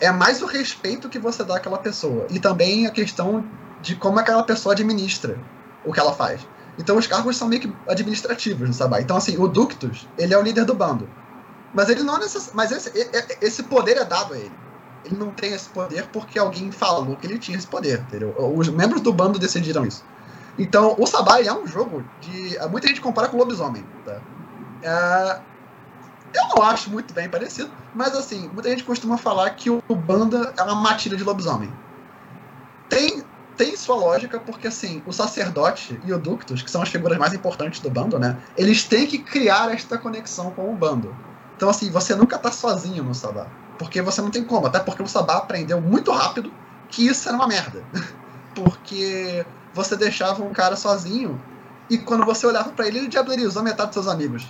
É mais o respeito que você dá àquela pessoa. E também a questão de como aquela pessoa administra o que ela faz. Então os cargos são meio que administrativos no Sabá. Então, assim, o Ductus, ele é o líder do bando. Mas ele não é necess... Mas esse, esse poder é dado a ele. Ele não tem esse poder porque alguém falou que ele tinha esse poder, entendeu? Os membros do bando decidiram isso. Então, o Sabá é um jogo de. Muita gente compara com o lobisomem. Tá? É... Eu não acho muito bem parecido, mas assim, muita gente costuma falar que o banda é uma matilha de lobisomem. Tem tem sua lógica, porque assim, o sacerdote e o Ductus, que são as figuras mais importantes do bando, né? Eles têm que criar esta conexão com o bando. Então, assim, você nunca tá sozinho no Sabá. Porque você não tem como, até porque o Sabá aprendeu muito rápido que isso era uma merda. (laughs) porque você deixava um cara sozinho e quando você olhava para ele, ele diablerizou metade dos seus amigos.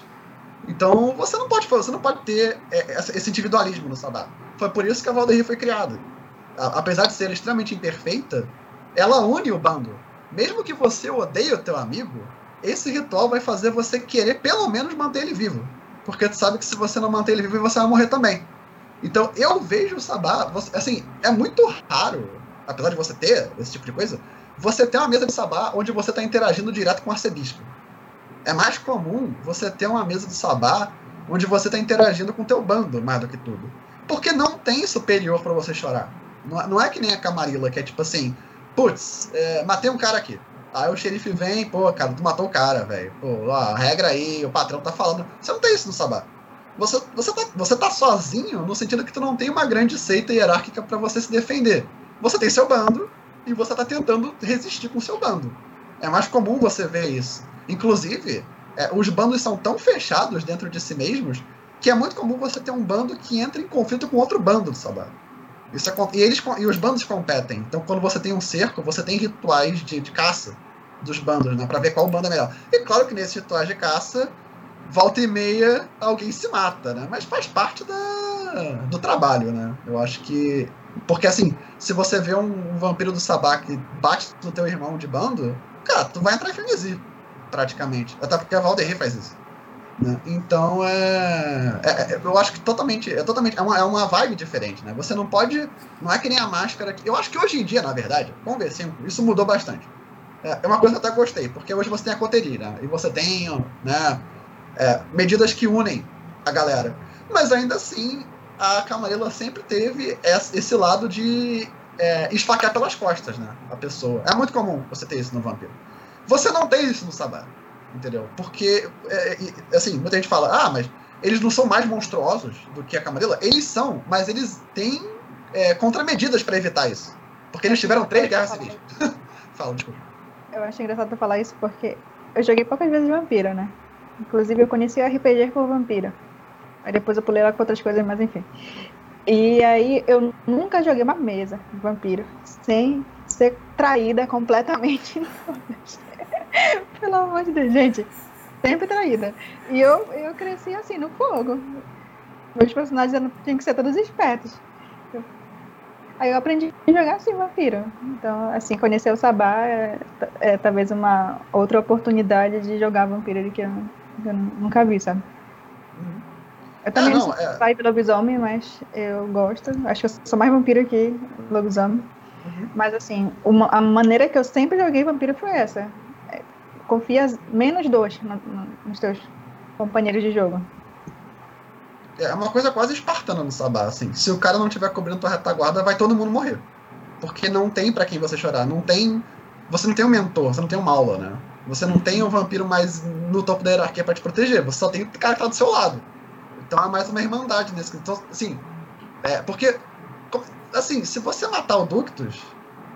Então você não pode você não pode ter é, esse individualismo no Sabá. Foi por isso que a Valdeir foi criada. Apesar de ser extremamente imperfeita, ela une o bando. Mesmo que você odeie o teu amigo, esse ritual vai fazer você querer pelo menos manter ele vivo. Porque tu sabe que se você não manter ele vivo, você vai morrer também. Então eu vejo o Sabá, assim, é muito raro, apesar de você ter esse tipo de coisa, você ter uma mesa de Sabá onde você está interagindo direto com o arcebispo. É mais comum você ter uma mesa de Sabá onde você está interagindo com o teu bando, mais do que tudo. Porque não tem superior para você chorar. Não, não é que nem a Camarilla, que é tipo assim, putz, é, matei um cara aqui. Aí o xerife vem, pô, cara, tu matou o cara, velho. Pô, a regra aí, o patrão tá falando. Você não tem isso no Sabá. Você, você, tá, você tá sozinho no sentido que tu não tem uma grande seita hierárquica para você se defender. Você tem seu bando e você tá tentando resistir com seu bando. É mais comum você ver isso. Inclusive, é, os bandos são tão fechados dentro de si mesmos que é muito comum você ter um bando que entra em conflito com outro bando do Sabá. Isso é, e, eles, e os bandos competem. Então, quando você tem um cerco, você tem rituais de, de caça dos bandos, né? Pra ver qual bando é melhor. E claro que nesses rituais de caça, volta e meia, alguém se mata, né? Mas faz parte da, do trabalho, né? Eu acho que. Porque assim, se você vê um, um vampiro do sabá que bate no teu irmão de bando, cara, tu vai entrar em frenesi, praticamente. Até porque a Valdeir faz isso. Né? Então é, é, é, Eu acho que totalmente. É totalmente. É uma, é uma vibe diferente, né? Você não pode. Não é que nem a máscara. Que, eu acho que hoje em dia, na verdade, com o V5, isso mudou bastante. É, é uma coisa que eu até gostei, porque hoje você tem a coteria, né? E você tem né, é, medidas que unem a galera. Mas ainda assim, a Camarilla sempre teve esse lado de é, esfaquear pelas costas, né? A pessoa. É muito comum você ter isso no Vampiro. Você não tem isso no Sabá entendeu? Porque, é, assim, muita gente fala, ah, mas eles não são mais monstruosos do que a Camarilla. Eles são, mas eles têm é, contramedidas para evitar isso. Porque eles tiveram três guerras civis. (laughs) fala, desculpa. Eu acho engraçado tu falar isso porque eu joguei poucas vezes Vampiro, né? Inclusive eu conheci o RPG por Vampiro. Aí depois eu pulei lá com outras coisas, mas enfim. E aí eu nunca joguei uma mesa de Vampiro sem ser traída completamente. (laughs) Pelo amor de Deus, gente. Sempre traída. E eu, eu cresci assim, no fogo. Meus personagens tinham que ser todos espertos. Aí eu aprendi a jogar assim, vampiro. Então, assim, conhecer o Sabá é, é talvez uma outra oportunidade de jogar vampiro que eu, eu nunca vi, sabe? Uhum. Eu também ah, não, sou é... lobisomem, mas eu gosto. Acho que eu sou mais vampiro que lobisomem. Uhum. Mas assim, uma, a maneira que eu sempre joguei vampiro foi essa confia menos dois no, no, nos teus companheiros de jogo. É uma coisa quase espartana no Sabá, assim. Se o cara não tiver cobrindo tua retaguarda, vai todo mundo morrer. Porque não tem para quem você chorar. Não tem. Você não tem um mentor, você não tem uma aula, né? Você não tem um vampiro mais no topo da hierarquia para te proteger. Você só tem o cara que tá do seu lado. Então é mais uma irmandade nesse. Então, assim. É, porque. Assim, se você matar o Ductus.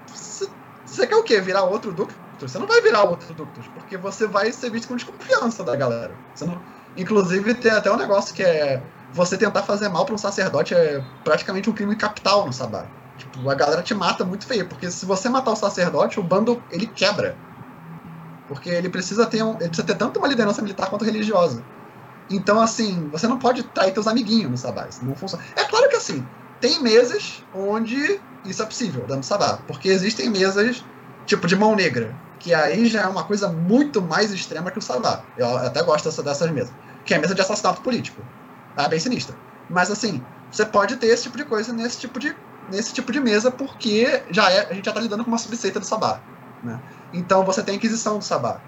Você, você quer o quê? Virar outro Ductus? Você não vai virar outro Ductus, porque você vai ser visto com desconfiança da galera. Você não... Inclusive, tem até um negócio que é você tentar fazer mal para um sacerdote é praticamente um crime capital no Sabá. Tipo, a galera te mata muito feio, porque se você matar o sacerdote, o bando ele quebra. Porque ele precisa ter um, ele precisa ter tanto uma liderança militar quanto religiosa. Então, assim, você não pode trair teus amiguinhos no Sabá. Isso não funciona. É claro que assim, tem mesas onde isso é possível, dando Sabá. Porque existem mesas, tipo, de mão negra que aí já é uma coisa muito mais extrema que o Sabá. Eu até gosto dessa, dessas mesas. Que é a mesa de assassinato político. É bem sinistra. Mas assim, você pode ter esse tipo de coisa nesse tipo de, nesse tipo de mesa, porque já é, a gente já está lidando com uma subseita do Sabá. Né? Então você tem a Inquisição do Sabá.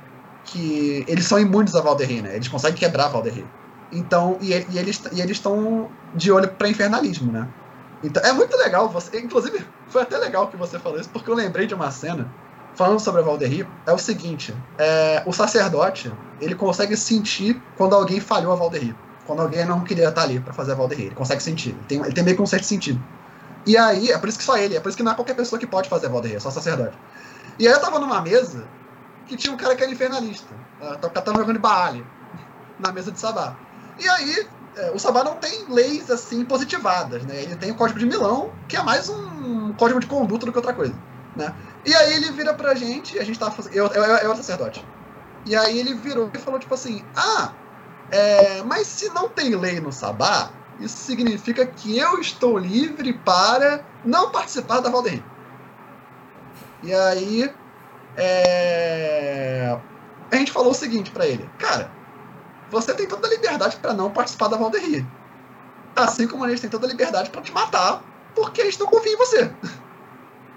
Que eles são imunes a Valderri, né? Eles conseguem quebrar Valderri. Então, e, e eles e estão de olho para infernalismo, né? Então, é muito legal você. Inclusive, foi até legal que você falou isso, porque eu lembrei de uma cena falando sobre a Valderri, é o seguinte: é, o sacerdote ele consegue sentir quando alguém falhou a Valderri. Quando alguém não queria estar ali para fazer a Valderri. Ele consegue sentir. Ele tem, ele tem meio que um certo sentido. E aí, é por isso que só ele, é por isso que não é qualquer pessoa que pode fazer a Valderri, é só sacerdote. E aí eu tava numa mesa que tinha um cara que era infernalista. Uh, tava jogando Baali (laughs) na mesa de Sabá. E aí, é, o Sabá não tem leis assim positivadas, né? Ele tem o Código de Milão, que é mais um código de conduta do que outra coisa, né? E aí ele vira pra gente, a gente tava fazendo. Eu, eu, eu, o sacerdote. E aí ele virou e falou, tipo assim, ah, é, mas se não tem lei no Sabá, isso significa que eu estou livre para não participar da Valdeir. E aí é, a gente falou o seguinte para ele, cara, você tem toda a liberdade para não participar da Valdeir. Assim como a gente tem toda a liberdade para te matar, porque a gente não confia em você. (laughs)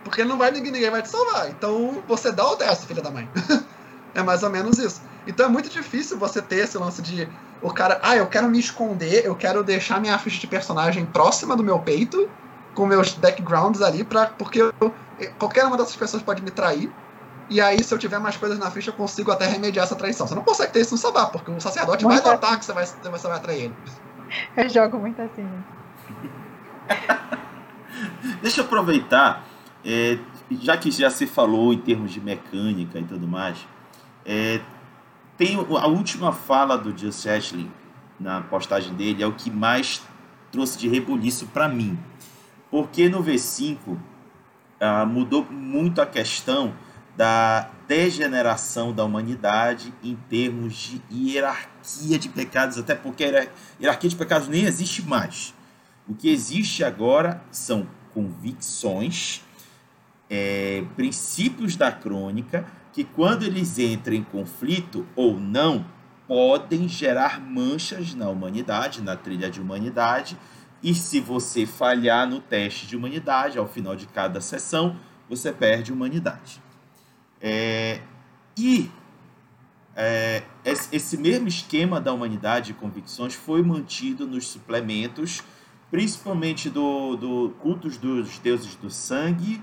Porque não vai ninguém, ninguém vai te salvar. Então você dá o dessa, filha da mãe. (laughs) é mais ou menos isso. Então é muito difícil você ter esse lance de o cara, ah, eu quero me esconder, eu quero deixar minha ficha de personagem próxima do meu peito, com meus backgrounds ali, pra, porque eu, qualquer uma dessas pessoas pode me trair. E aí, se eu tiver mais coisas na ficha, eu consigo até remediar essa traição. Você não consegue ter isso no sabá, porque o sacerdote muito vai notar que você vai, você vai atrair ele. Eu jogo muito assim. (laughs) Deixa eu aproveitar é, já que já se falou em termos de mecânica e tudo mais, é, tem a última fala do Just Ashley na postagem dele é o que mais trouxe de rebuliço para mim, porque no V5 ah, mudou muito a questão da degeneração da humanidade em termos de hierarquia de pecados, até porque a hierarquia de pecados nem existe mais. O que existe agora são convicções é, princípios da crônica que, quando eles entram em conflito ou não, podem gerar manchas na humanidade, na trilha de humanidade, e se você falhar no teste de humanidade, ao final de cada sessão, você perde humanidade. É, e é, esse mesmo esquema da humanidade e convicções foi mantido nos suplementos, principalmente do, do cultos dos deuses do sangue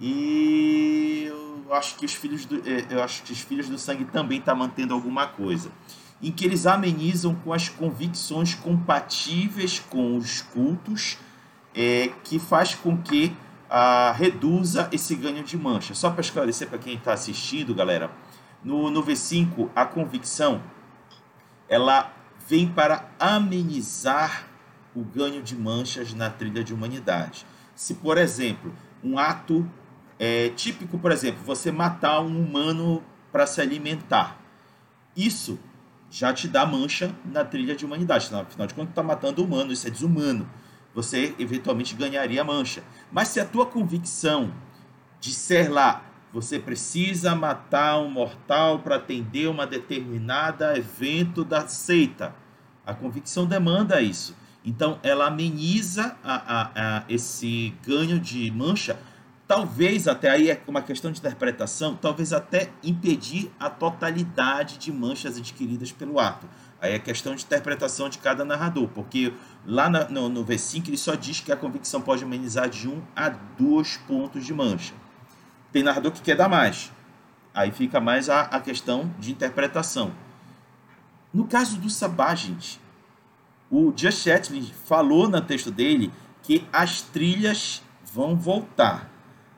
e eu acho que os filhos do, é, eu acho que os filhos do sangue também está mantendo alguma coisa em que eles amenizam com as convicções compatíveis com os cultos é, que faz com que a, reduza esse ganho de mancha. Só para esclarecer para quem está assistindo, galera, no, no V5, a convicção ela vem para amenizar o ganho de manchas na trilha de humanidade. Se, por exemplo, um ato é, típico, por exemplo, você matar um humano para se alimentar, isso já te dá mancha na trilha de humanidade. Afinal de contas, está matando humano, isso é desumano. Você eventualmente ganharia mancha. Mas se a tua convicção disser lá, você precisa matar um mortal para atender uma determinada evento da seita, a convicção demanda isso. Então, ela ameniza a, a, a esse ganho de mancha talvez até aí é uma questão de interpretação, talvez até impedir a totalidade de manchas adquiridas pelo ato. Aí é questão de interpretação de cada narrador, porque lá no, no V5 ele só diz que a convicção pode amenizar de 1 a 2 pontos de mancha. Tem narrador que quer dar mais. Aí fica mais a, a questão de interpretação. No caso do Sabá, gente, o Just Chatelain falou no texto dele que as trilhas vão voltar.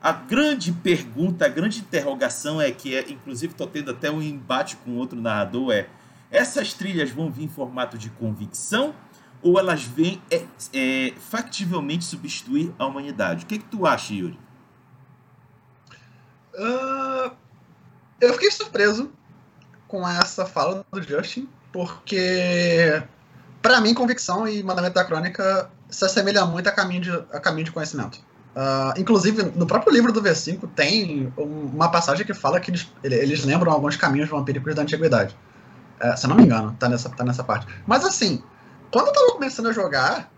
A grande pergunta, a grande interrogação é que, é, inclusive, estou tendo até um embate com outro narrador, é essas trilhas vão vir em formato de convicção ou elas vêm é, é, factivelmente substituir a humanidade? O que, é que tu acha, Yuri? Uh, eu fiquei surpreso com essa fala do Justin, porque para mim convicção e mandamento da crônica se assemelha muito a caminho de, a caminho de conhecimento. Uh, inclusive, no próprio livro do V5 tem uma passagem que fala que eles, eles lembram alguns caminhos vampíricos da antiguidade. Uh, se eu não me engano, tá nessa, tá nessa parte. Mas assim, quando eu tava começando a jogar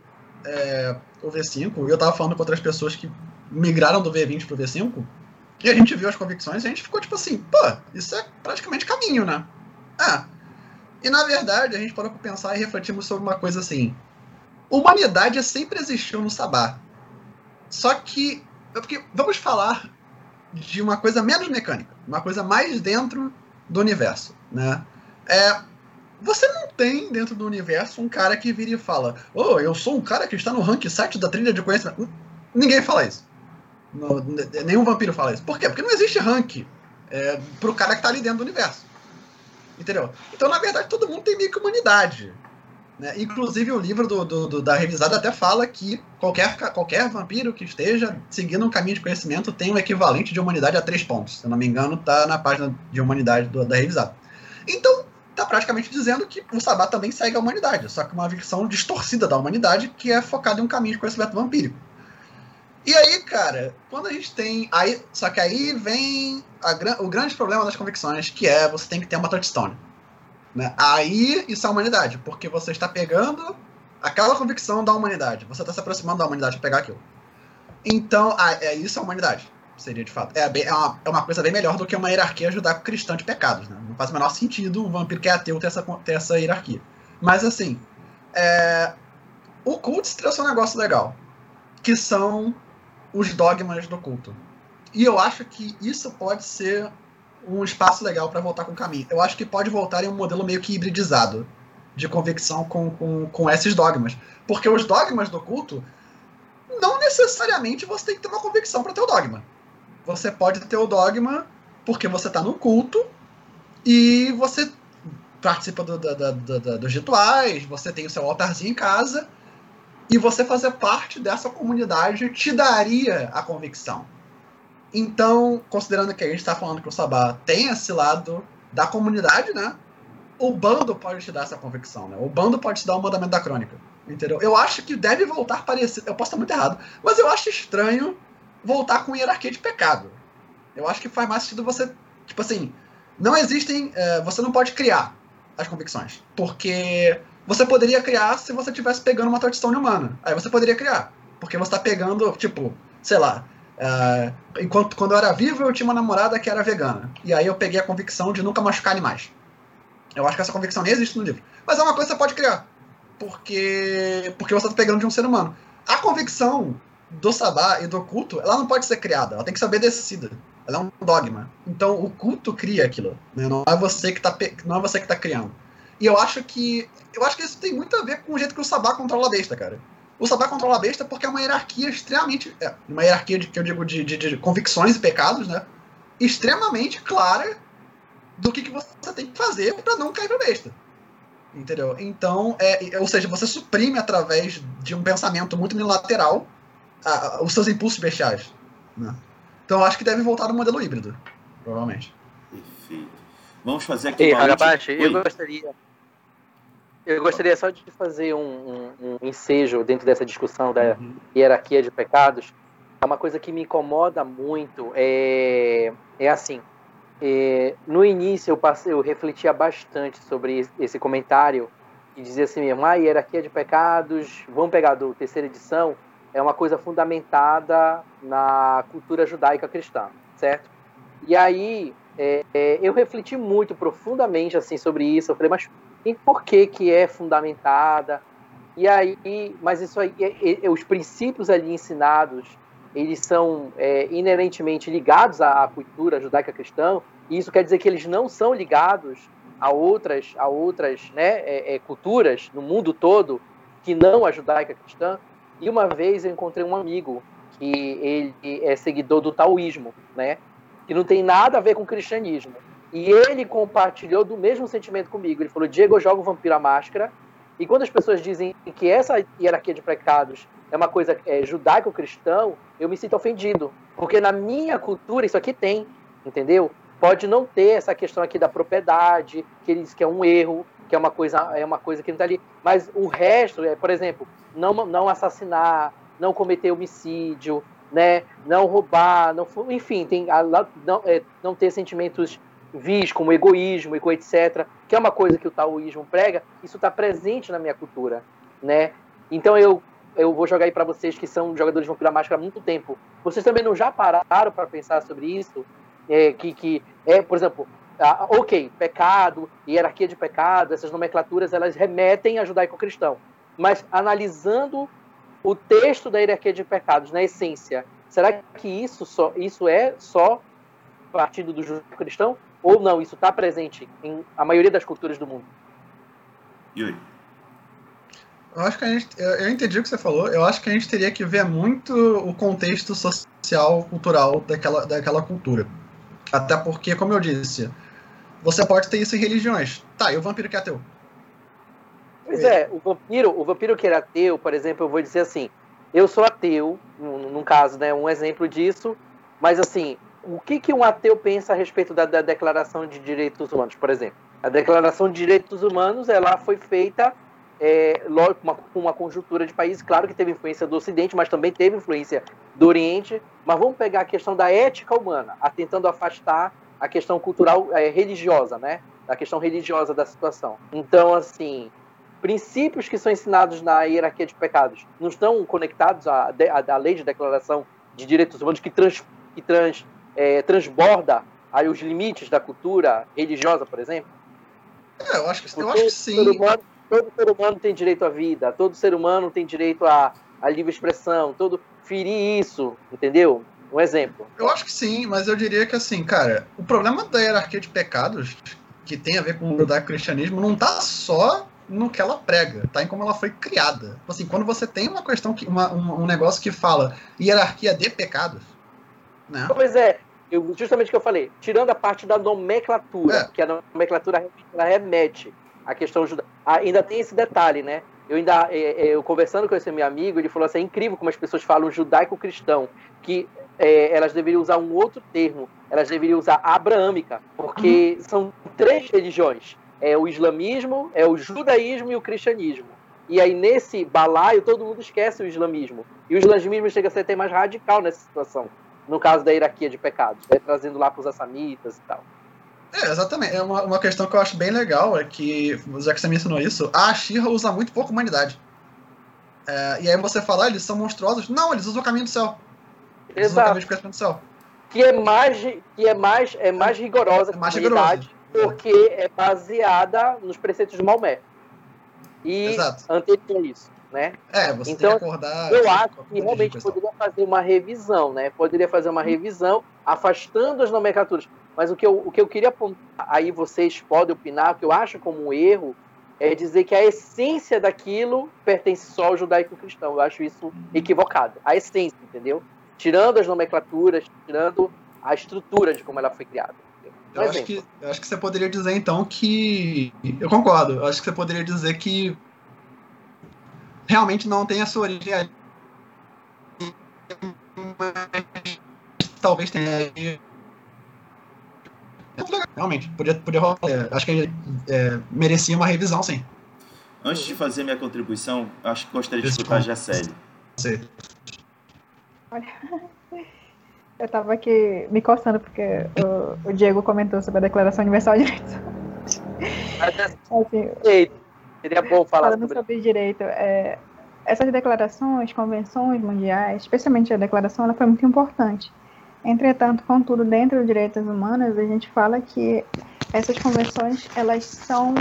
é, o V5, e eu tava falando com outras pessoas que migraram do V20 pro V5, e a gente viu as convicções, e a gente ficou tipo assim, pô, isso é praticamente caminho, né? Ah. E na verdade, a gente parou pra pensar e refletimos sobre uma coisa assim. Humanidade sempre existiu no Sabá só que, porque vamos falar de uma coisa menos mecânica, uma coisa mais dentro do universo, né? É, você não tem dentro do universo um cara que vira e fala: Oh, eu sou um cara que está no rank 7 da trilha de conhecimento. Ninguém fala isso. No, nenhum vampiro fala isso. Por quê? Porque não existe rank é, pro cara que está ali dentro do universo. Entendeu? Então, na verdade, todo mundo tem meio que humanidade. Né? Inclusive, o livro do, do, do, da revisada até fala que qualquer, qualquer vampiro que esteja seguindo um caminho de conhecimento tem um equivalente de humanidade a três pontos. Se eu não me engano, está na página de humanidade do, da revisada. Então, está praticamente dizendo que o Sabá também segue a humanidade, só que uma versão distorcida da humanidade que é focada em um caminho de conhecimento vampírico. E aí, cara, quando a gente tem. Aí, só que aí vem a, o grande problema das convicções, que é você tem que ter uma touchstone. Né? Aí isso é a humanidade, porque você está pegando aquela convicção da humanidade, você está se aproximando da humanidade para pegar aquilo. Então, ah, é isso a humanidade, seria de fato. É, bem, é, uma, é uma coisa bem melhor do que uma hierarquia judaico-cristã de pecados. Né? Não faz o menor sentido um vampiro que é ateu ter essa, ter essa hierarquia. Mas assim, é, o culto trouxe um negócio legal, que são os dogmas do culto. E eu acho que isso pode ser um espaço legal para voltar com o caminho. Eu acho que pode voltar em um modelo meio que hibridizado de convicção com, com, com esses dogmas. Porque os dogmas do culto, não necessariamente você tem que ter uma convicção para ter o dogma. Você pode ter o dogma porque você está no culto e você participa do, do, do, dos rituais, você tem o seu altarzinho em casa, e você fazer parte dessa comunidade te daria a convicção. Então, considerando que a gente está falando que o Sabá tem esse lado da comunidade, né? O bando pode te dar essa convicção, né? O bando pode te dar o mandamento da crônica. Entendeu? Eu acho que deve voltar parecido. Eu posso estar muito errado, mas eu acho estranho voltar com hierarquia de pecado. Eu acho que faz mais sentido você. Tipo assim, não existem. É, você não pode criar as convicções. Porque você poderia criar se você estivesse pegando uma tradição humana. Aí você poderia criar. Porque você está pegando, tipo, sei lá. Uh, enquanto quando eu era vivo, eu tinha uma namorada que era vegana. E aí eu peguei a convicção de nunca machucar animais. Eu acho que essa convicção nem existe no livro. Mas é uma coisa que você pode criar. Porque, porque você está pegando de um ser humano. A convicção do sabá e do culto, ela não pode ser criada, ela tem que ser obedecida. Ela é um dogma. Então o culto cria aquilo. Né? Não é você que está não é você que tá criando. E eu acho que eu acho que isso tem muito a ver com o jeito que o sabá controla a besta, cara. O sabá controla a besta porque é uma hierarquia extremamente, é, uma hierarquia de, que eu digo de, de, de convicções e pecados, né? Extremamente clara do que, que você tem que fazer para não cair pra besta. Entendeu? Então, é, ou seja, você suprime através de um pensamento muito unilateral a, a, os seus impulsos bestiais. Né? Então, acho que deve voltar no modelo híbrido, provavelmente. Perfeito. Vamos fazer aqui Ei, eu gostaria. Eu gostaria só de fazer um, um, um ensejo dentro dessa discussão da uhum. hierarquia de pecados. É uma coisa que me incomoda muito. É, é assim: é, no início eu, passei, eu refletia bastante sobre esse comentário e dizia assim mesmo, ah, hierarquia de pecados, vamos pegar do terceira edição, é uma coisa fundamentada na cultura judaica cristã, certo? E aí é, é, eu refleti muito profundamente assim sobre isso, eu falei, mas por que que é fundamentada? E aí, mas isso aí, é, é, os princípios ali ensinados eles são é, inerentemente ligados à cultura judaica cristã, e isso quer dizer que eles não são ligados a outras, a outras né, é, é, culturas no mundo todo que não a judaica cristã. E uma vez eu encontrei um amigo que ele é seguidor do taoísmo, né, que não tem nada a ver com o cristianismo. E ele compartilhou do mesmo sentimento comigo. Ele falou: Diego, eu jogo Vampiro à Máscara. E quando as pessoas dizem que essa hierarquia de pecados é uma coisa é, judaico-cristão, eu me sinto ofendido. Porque na minha cultura isso aqui tem, entendeu? Pode não ter essa questão aqui da propriedade, que ele diz que é um erro, que é uma coisa, é uma coisa que não está ali. Mas o resto, é, por exemplo, não, não assassinar, não cometer homicídio, né? não roubar, não, enfim, tem, não, é, não ter sentimentos vis como egoísmo e etc., que é uma coisa que o taoísmo prega, isso está presente na minha cultura, né? Então eu eu vou jogar aí para vocês que são jogadores de Vampiro Máscara há muito tempo. Vocês também não já pararam para pensar sobre isso? É, que, que é, por exemplo, ah, ok, pecado, hierarquia de pecado, essas nomenclaturas, elas remetem a judaico-cristão. Mas analisando o texto da hierarquia de pecados, na essência, será que isso, só, isso é só partido do judaico-cristão? Ou não, isso está presente em a maioria das culturas do mundo? Yuri. Eu acho que a gente. Eu entendi o que você falou. Eu acho que a gente teria que ver muito o contexto social, cultural daquela, daquela cultura. Até porque, como eu disse, você pode ter isso em religiões. Tá, e o vampiro que é ateu? Pois é, o vampiro, o vampiro que era ateu, por exemplo, eu vou dizer assim, eu sou ateu, num, num caso, né, um exemplo disso, mas assim, o que, que um ateu pensa a respeito da, da Declaração de Direitos Humanos, por exemplo? A Declaração de Direitos Humanos, ela foi feita é, uma, uma conjuntura de países, claro que teve influência do Ocidente, mas também teve influência do Oriente. Mas vamos pegar a questão da ética humana, tentando afastar a questão cultural é, religiosa, né? A questão religiosa da situação. Então, assim, princípios que são ensinados na hierarquia de pecados não estão conectados à, à, à lei de declaração de direitos humanos que, trans, que trans, é, transborda aí os limites da cultura religiosa, por exemplo? É, eu acho que, eu acho que sim. Humano, todo ser humano tem direito à vida, todo ser humano tem direito à, à livre expressão, todo ferir isso, entendeu? Um exemplo. Eu acho que sim, mas eu diria que assim, cara, o problema da hierarquia de pecados, que tem a ver com o cristianismo, não tá só no que ela prega, tá em como ela foi criada. Assim, quando você tem uma questão, que, uma, um, um negócio que fala hierarquia de pecados, né? Pois é, eu, justamente o que eu falei, tirando a parte da nomenclatura, é. que a nomenclatura ela remete a questão judaica. Ainda tem esse detalhe, né? Eu ainda, é, é, eu conversando com esse meu amigo, ele falou assim, é incrível como as pessoas falam judaico-cristão, que é, elas deveriam usar um outro termo, elas deveriam usar abraâmica, porque uhum. são três religiões, é o islamismo, é o judaísmo e o cristianismo. E aí, nesse balaio, todo mundo esquece o islamismo. E o islamismo chega a ser até mais radical nessa situação, no caso da hierarquia de pecados, né? trazendo lá para os assamitas e tal. É, exatamente. É uma, uma questão que eu acho bem legal, é que, já que você mencionou isso, a Shira usa muito pouco humanidade. É, e aí você fala, ah, eles são monstruosos. Não, eles usam o caminho do céu. Eles usam o caminho Exato. do céu. Que é mais, que é mais, é mais rigorosa É mais que a humanidade, porque é baseada nos preceitos de Maomé. E Exato. anterior a isso, né? É, você Então, tem que acordar. Eu acho que realmente poderia fazer uma revisão, né? Poderia fazer uma revisão, afastando as nomenclaturas. Mas o que eu, o que eu queria apontar, aí vocês podem opinar, o que eu acho como um erro, é dizer que a essência daquilo pertence só ao judaico-cristão. Eu acho isso equivocado. A essência, entendeu? Tirando as nomenclaturas, tirando a estrutura de como ela foi criada. Um Eu acho, que, eu acho que você poderia dizer, então, que. Eu concordo. Eu acho que você poderia dizer que. Realmente não tem a sua origem ali. Mas talvez tenha. É legal, Realmente, podia, podia rolar. É, acho que é, merecia uma revisão, sim. Antes de fazer minha contribuição, acho que gostaria de escutar a ponto. Jacelle. Sei. Eu tava aqui me coçando porque o, o Diego comentou sobre a Declaração Universal de Direitos. Mas, Assim, assim, seria bom falar falando sobre sobre direito, é, essas declarações, convenções mundiais, especialmente a declaração, ela foi muito importante. Entretanto, contudo, dentro dos direitos humanos, a gente fala que essas convenções, elas são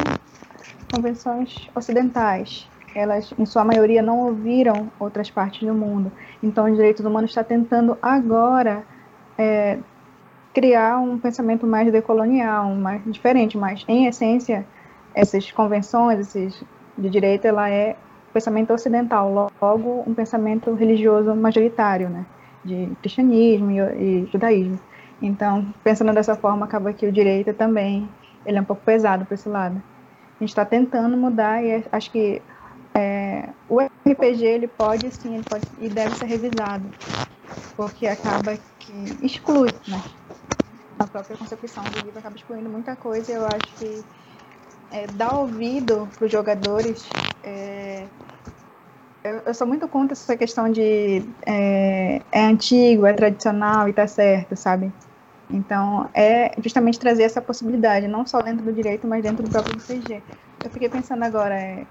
convenções ocidentais. Elas, em sua maioria, não ouviram outras partes do mundo. Então, os direitos humanos está tentando agora é, criar um pensamento mais decolonial, mais diferente, mas, em essência, essas convenções, esses de direito, ela é pensamento ocidental, logo um pensamento religioso majoritário, né, de cristianismo e, e judaísmo. Então, pensando dessa forma, acaba que o direito também ele é um pouco pesado para esse lado. A gente está tentando mudar e acho que é, o RPG ele pode sim, ele pode e deve ser revisado, porque acaba que exclui, né? A própria concepção do livro acaba excluindo muita coisa. E eu acho que é, dar ouvido para os jogadores. é, eu, eu sou muito contra essa questão de é, é antigo, é tradicional e tá certo, sabe? Então, é justamente trazer essa possibilidade, não só dentro do direito, mas dentro do próprio RPG. Eu fiquei pensando agora, é,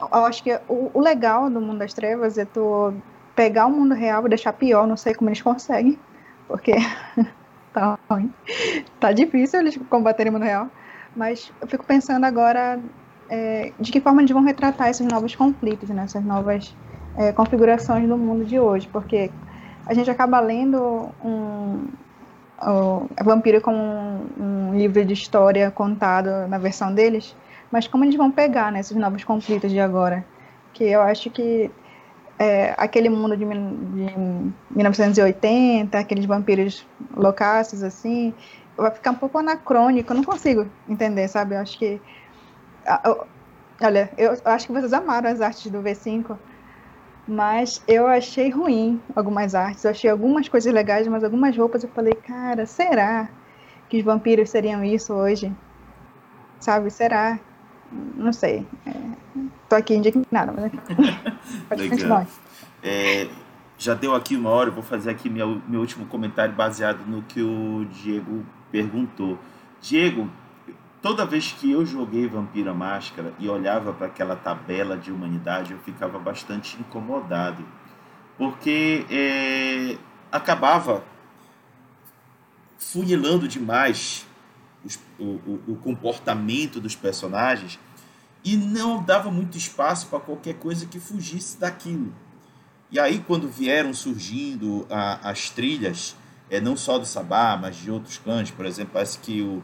eu acho que o, o legal do mundo das trevas é tu pegar o mundo real e deixar pior, não sei como eles conseguem, porque (laughs) tá ruim. Tá difícil eles combaterem o mundo real. Mas eu fico pensando agora é, de que forma eles vão retratar esses novos conflitos, né? essas novas é, configurações do mundo de hoje, porque a gente acaba lendo um, o Vampiro como um, um livro de história contado na versão deles, mas como eles vão pegar né, esses novos conflitos de agora? Que eu acho que é, aquele mundo de, de 1980, aqueles vampiros loucaços assim, vai ficar um pouco anacrônico, eu não consigo entender, sabe? Eu acho que. eu- olha, eu acho que vocês amaram as artes do V5, mas eu achei ruim algumas artes. Eu achei algumas coisas legais, mas algumas roupas eu falei, cara, será que os vampiros seriam isso hoje? Sabe, será? Não sei. É, tô aqui indignada, mas (laughs) pode Legal. continuar. É, já deu aqui uma hora, eu vou fazer aqui meu, meu último comentário baseado no que o Diego perguntou. Diego, toda vez que eu joguei Vampira Máscara e olhava para aquela tabela de humanidade, eu ficava bastante incomodado. Porque é, acabava funilando demais os- o, o- o comportamento dos personagens e não dava muito espaço para qualquer coisa que fugisse daquilo. E aí, quando vieram surgindo a- as trilhas, é, não só do Sabá, mas de outros clãs, por exemplo, parece que o,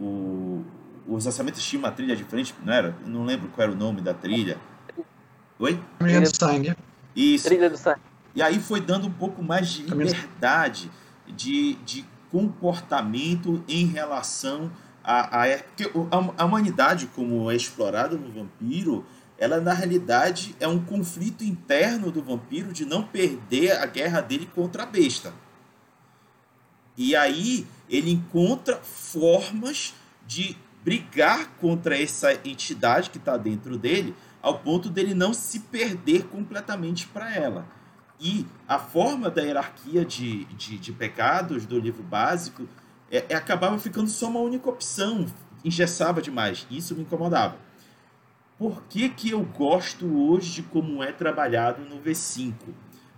o, os orçamentos tinham uma trilha diferente, não era? Eu não lembro qual era o nome da trilha. Oi? Caminho do sangue. Isso. Trilha do Sangue. E aí foi dando um pouco mais de liberdade de, de comportamento em relação a, a, porque o- a, a humanidade como é explorada no vampiro, ela na realidade é um conflito interno do vampiro de não perder a guerra dele contra a besta. E aí ele encontra formas de brigar contra essa entidade que está dentro dele, ao ponto dele não se perder completamente para ela. E a forma da hierarquia de, de, de pecados do livro básico é, é, acabava ficando só uma única opção, engessava demais. Isso me incomodava. Por que, que eu gosto hoje de como é trabalhado no V5?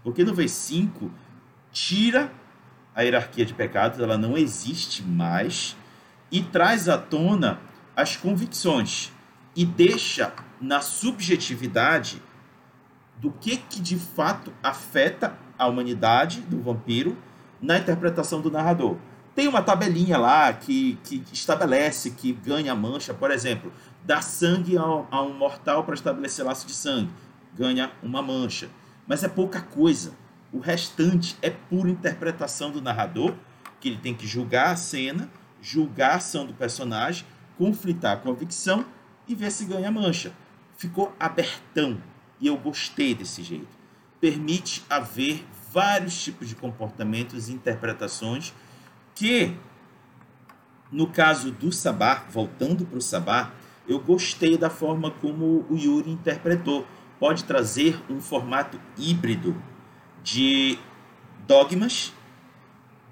Porque no V5 tira a hierarquia de pecados, ela não existe mais, e traz à tona as convicções e deixa na subjetividade do que, que de fato afeta a humanidade do vampiro na interpretação do narrador. Tem uma tabelinha lá que, que estabelece que ganha mancha, por exemplo, dá sangue a, a um mortal para estabelecer laço de sangue, ganha uma mancha. Mas é pouca coisa. O restante é pura interpretação do narrador, que ele tem que julgar a cena, julgar a ação do personagem, conflitar a convicção e ver se ganha mancha. Ficou abertão e eu gostei desse jeito. Permite haver vários tipos de comportamentos e interpretações que, no caso do Sabá, voltando para o Sabá, eu gostei da forma como o Yuri interpretou. Pode trazer um formato híbrido de dogmas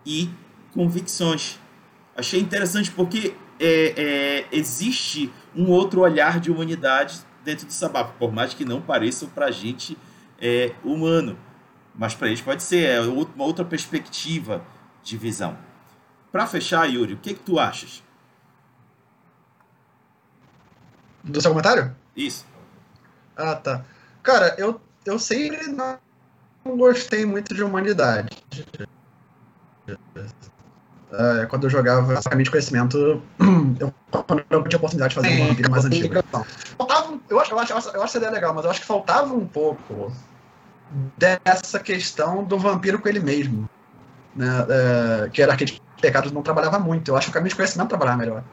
e convicções. Achei interessante porque é, é, existe um outro olhar de humanidade dentro do sabá, por mais que não pareça para a gente é, humano. Mas para eles pode ser é uma outra perspectiva de visão. Para fechar, Yuri, o que, que tu achas? Do seu comentário? Isso. Ah, tá. Cara, eu, eu sempre não gostei muito de humanidade. Uh, quando eu jogava caminho de conhecimento, (clears throat) eu, quando tinha oportunidade de fazer uma vampiro mais antiga. Faltava, eu, acho, eu, acho, eu acho essa ideia legal, mas eu acho que faltava um pouco dessa questão do vampiro com ele mesmo. Né? Uh, que era aquele pecados não trabalhava muito. Eu acho que o caminho de conhecimento trabalhava melhor.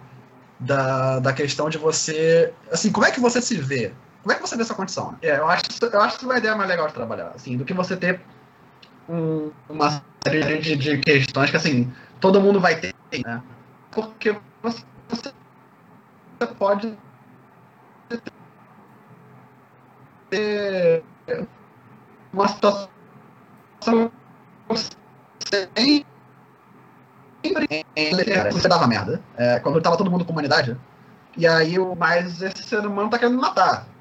Da, da questão de você. Assim, como é que você se vê? Como é que você vê essa condição? É, eu, acho, eu acho que é uma ideia mais legal de trabalhar, assim, do que você ter um, uma série de, de, questões que, assim, todo mundo vai ter, né? Porque você, você pode ter uma situação sem você dava merda. É, quando tava todo mundo com humanidade. E aí, mas esse ser humano tá querendo matar.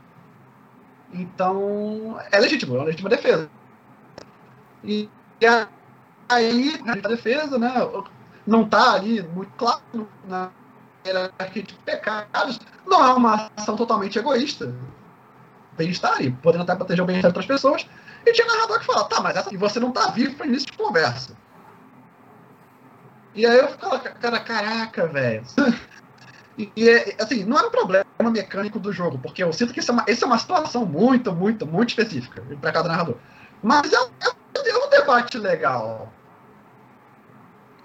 Então, é legítimo, é uma legítima defesa. E, e aí, a defesa, né, não tá ali muito claro na hierarquia de pecados, não é uma ação totalmente egoísta. Bem-estar ali, podendo até proteger o bem-estar de outras pessoas. E tinha narrador que fala, tá, mas essa, e você não tá vivo para início de conversa. E aí eu ficava, cara, caraca, velho. (laughs) E, e, assim, não é um problema mecânico do jogo, porque eu sinto que isso é uma, isso é uma situação muito, muito, muito específica para cada narrador. Mas é, é, é, um debate legal.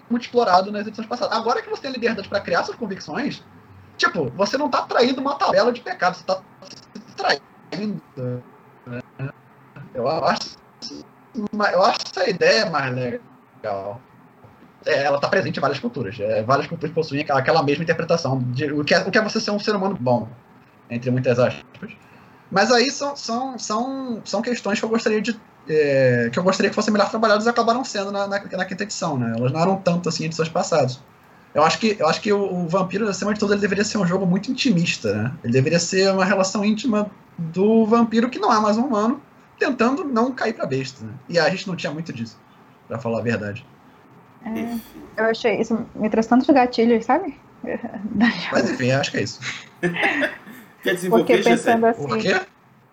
Muito explorado nas edições passadas. Agora que você tem liberdade para criar suas convicções, tipo, você não tá traindo uma tabela de pecados, você tá se traindo. Né? Eu acho, eu acho essa ideia mais legal é, ela está presente em várias culturas. É, várias culturas possuem aquela, aquela mesma interpretação de o que, é, o que é você ser um ser humano bom, entre muitas aspas. Mas aí são, são, são, são questões que eu gostaria de é, que eu gostaria que fossem melhor trabalhadas e acabaram sendo na, na, na, quinta edição, né? Elas não eram tanto assim em edições passadas. Eu acho que, eu acho que o, o Vampiro, acima de tudo, ele deveria ser um jogo muito intimista, né? Ele deveria ser uma relação íntima do vampiro que não é mais um humano, tentando não cair pra besta, né? E a gente não tinha muito disso, para falar a verdade. É, eu achei isso me trouxe tantos gatilhos, sabe? (laughs) Mas enfim, acho que é isso. (laughs) Quer desenvolver, porque pensando assim, Por quê?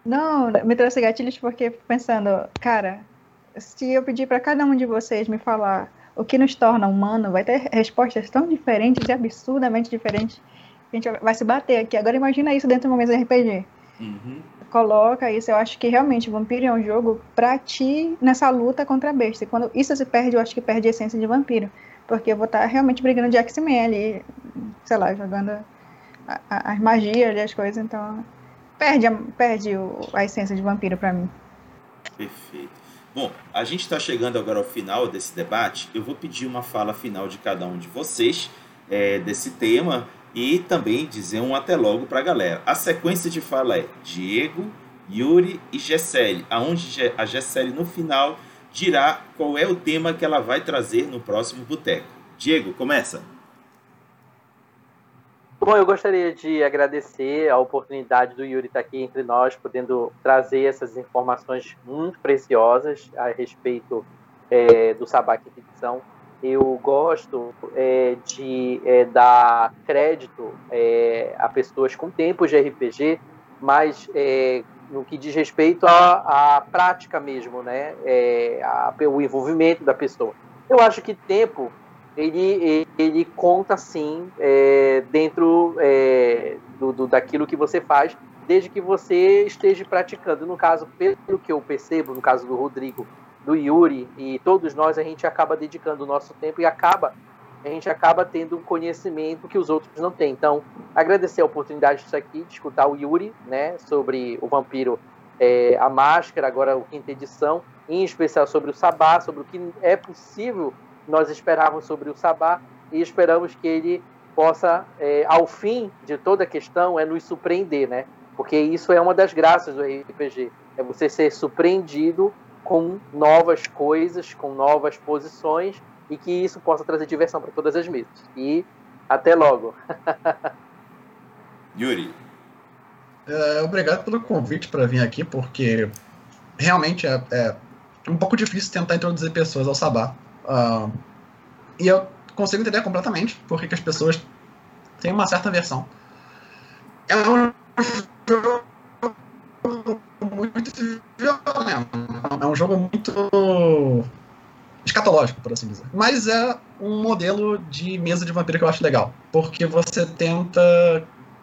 Não, me trouxe gatilhos porque pensando, cara, se eu pedir para cada um de vocês me falar o que nos torna humano, vai ter respostas tão diferentes e absurdamente diferentes. A gente vai se bater aqui. Agora imagina isso dentro de uma mesa de RPG. Uhum coloca isso. Eu acho que realmente Vampiro é um jogo pra ti nessa luta contra a besta. E quando isso se perde, eu acho que perde a essência de Vampiro. Porque eu vou estar tá realmente brigando de X-Men ali, sei lá, jogando as magias e as coisas. Então, perde, a, perde o, a essência de Vampiro pra mim. Perfeito. Bom, a gente está chegando agora ao final desse debate. Eu vou pedir uma fala final de cada um de vocês é, desse tema e também dizer um até logo para a galera. A sequência de fala é Diego, Yuri e Gessele, aonde a Gessele no final dirá qual é o tema que ela vai trazer no próximo boteco. Diego, começa. Bom, eu gostaria de agradecer a oportunidade do Yuri estar aqui entre nós, podendo trazer essas informações muito preciosas a respeito é, do Quinta Edição. Eu gosto é, de é, dar crédito é, a pessoas com tempos de RPG, mas é, no que diz respeito à, à prática mesmo, né? É, a, o envolvimento da pessoa. Eu acho que tempo ele, ele conta sim é, dentro do, do, daquilo que você faz, desde que você esteja praticando. No caso, pelo que eu percebo, no caso do Rodrigo, do Yuri e todos nós, a gente acaba dedicando o nosso tempo e acaba a gente acaba tendo um conhecimento que os outros não têm. Então, agradecer a oportunidade disso aqui, de escutar o Yuri, né, sobre o vampiro, é, a máscara, agora o quinta edição, em especial sobre o Sabá, sobre o que é possível nós esperávamos sobre o Sabá e esperamos que ele possa, é, ao fim de toda a questão, é nos surpreender, né? Porque isso é uma das graças do RPG, é você ser surpreendido com novas coisas, com novas posições e que isso possa trazer diversão para todas as mesas. E até logo. (laughs) Yuri. É, obrigado pelo convite para vir aqui, porque realmente é, é, um pouco difícil tentar introduzir pessoas ao Sabá. Uh, e eu consigo entender completamente por que as pessoas têm uma certa versão. É um jogo muito violento. É um jogo muito escatológico, por assim dizer. Mas é um modelo de mesa de vampiro que eu acho legal. Porque você tenta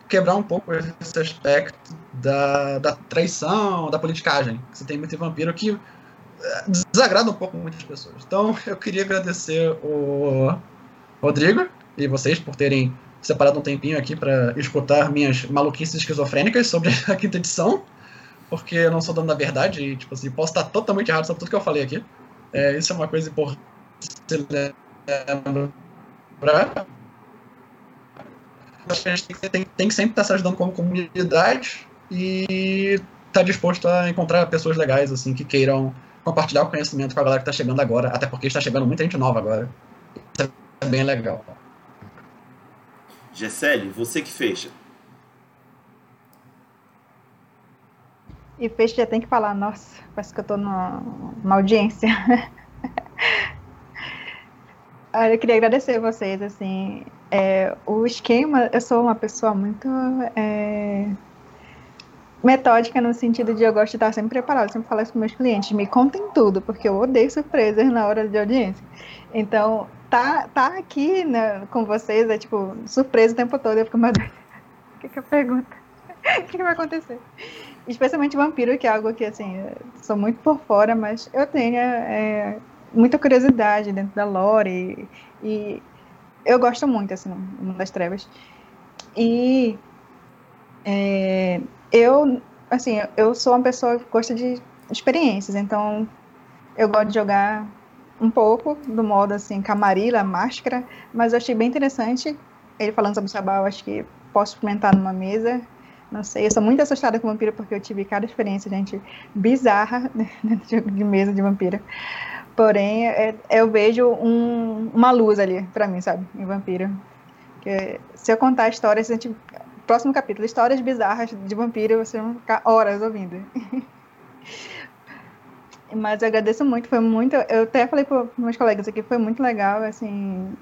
quebrar um pouco esse aspecto da, da traição, da politicagem. Você tem muito vampiro que desagrada um pouco muitas pessoas. Então, (laughs) eu queria agradecer o Rodrigo e vocês por terem separado um tempinho aqui para escutar minhas maluquices esquizofrênicas sobre a (laughs) quinta edição, porque eu não sou dono da verdade e, tipo assim, posso estar totalmente errado sobre tudo que eu falei aqui. É, isso é uma coisa importante lembrar. Acho que a gente tem, tem que sempre estar se ajudando como comunidade e estar tá disposto a encontrar pessoas legais, assim, que queiram compartilhar o conhecimento com a galera que está chegando agora, até porque está chegando muita gente nova agora. Isso é bem legal. Gessele, você que fecha. E fecha já tem que falar, nossa, parece que eu estou numa, audiência. (laughs) eu queria agradecer vocês, assim, é, o esquema, eu sou uma pessoa muito é, metódica no sentido de eu gosto de estar sempre preparado, sempre falar isso com meus clientes, me contem tudo, porque eu odeio surpresas na hora de audiência. Então, tá, tá aqui né, com vocês é tipo surpresa o tempo todo, eu fico, meu Deus, (laughs) o que que eu pergunto? (laughs) o que, que vai acontecer? Especialmente vampiro, que é algo que, assim, sou muito por fora, mas eu tenho é, muita curiosidade dentro da lore e, e eu gosto muito, assim, mundo das trevas. E é, eu, assim, eu sou uma pessoa que gosta de experiências, então eu gosto de jogar um pouco do modo assim, camarila, máscara, mas eu achei bem interessante ele falando sobre o sabá, eu acho que posso experimentar numa mesa. Não sei, eu sou muito assustada com vampiro porque eu tive cada experiência, gente, bizarra (laughs) de mesa de vampiro. Porém, é, eu vejo um, uma luz ali para mim, sabe, em vampiro. Se eu contar histórias, a gente próximo capítulo, histórias bizarras de vampiro, vocês vão ficar horas ouvindo. (laughs) Mas eu agradeço muito, foi muito. Eu até falei para meus colegas aqui, foi muito legal, assim,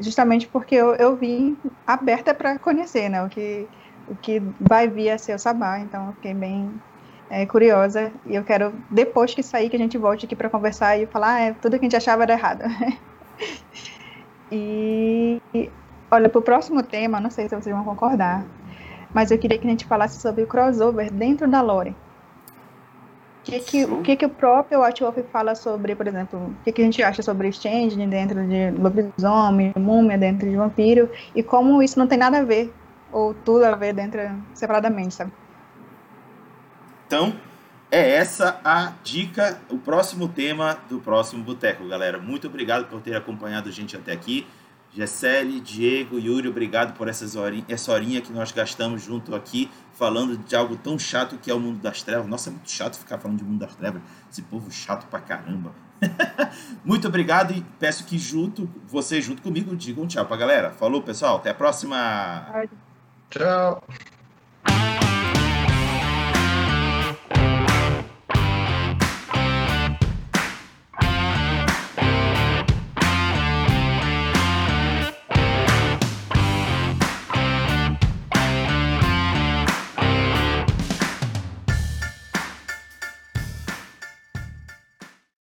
justamente porque eu, eu vim aberta para conhecer, né, o que, o que vai vir a ser o Sabá, então eu fiquei bem é, curiosa e eu quero, depois que sair, que a gente volte aqui para conversar e falar, ah, é, tudo que a gente achava era errado. (laughs) e Olha, para o próximo tema, não sei se vocês vão concordar, mas eu queria que a gente falasse sobre o crossover dentro da lore. O que, que, o que, que o próprio White Wolf fala sobre, por exemplo, o que, que a gente acha sobre Change dentro de lobisomem, múmia dentro de vampiro, e como isso não tem nada a ver, ou tudo a ver dentro, separadamente, sabe? Então, é essa a dica, o próximo tema do próximo Boteco, galera. Muito obrigado por ter acompanhado a gente até aqui. Gessele, Diego, Yuri, obrigado por essas horinha, essa horinha que nós gastamos junto aqui, falando de algo tão chato que é o mundo das trevas. Nossa, é muito chato ficar falando de mundo das trevas. Esse povo chato pra caramba. (laughs) muito obrigado e peço que junto, vocês junto comigo digam tchau pra galera. Falou, pessoal. Até a próxima. Tchau.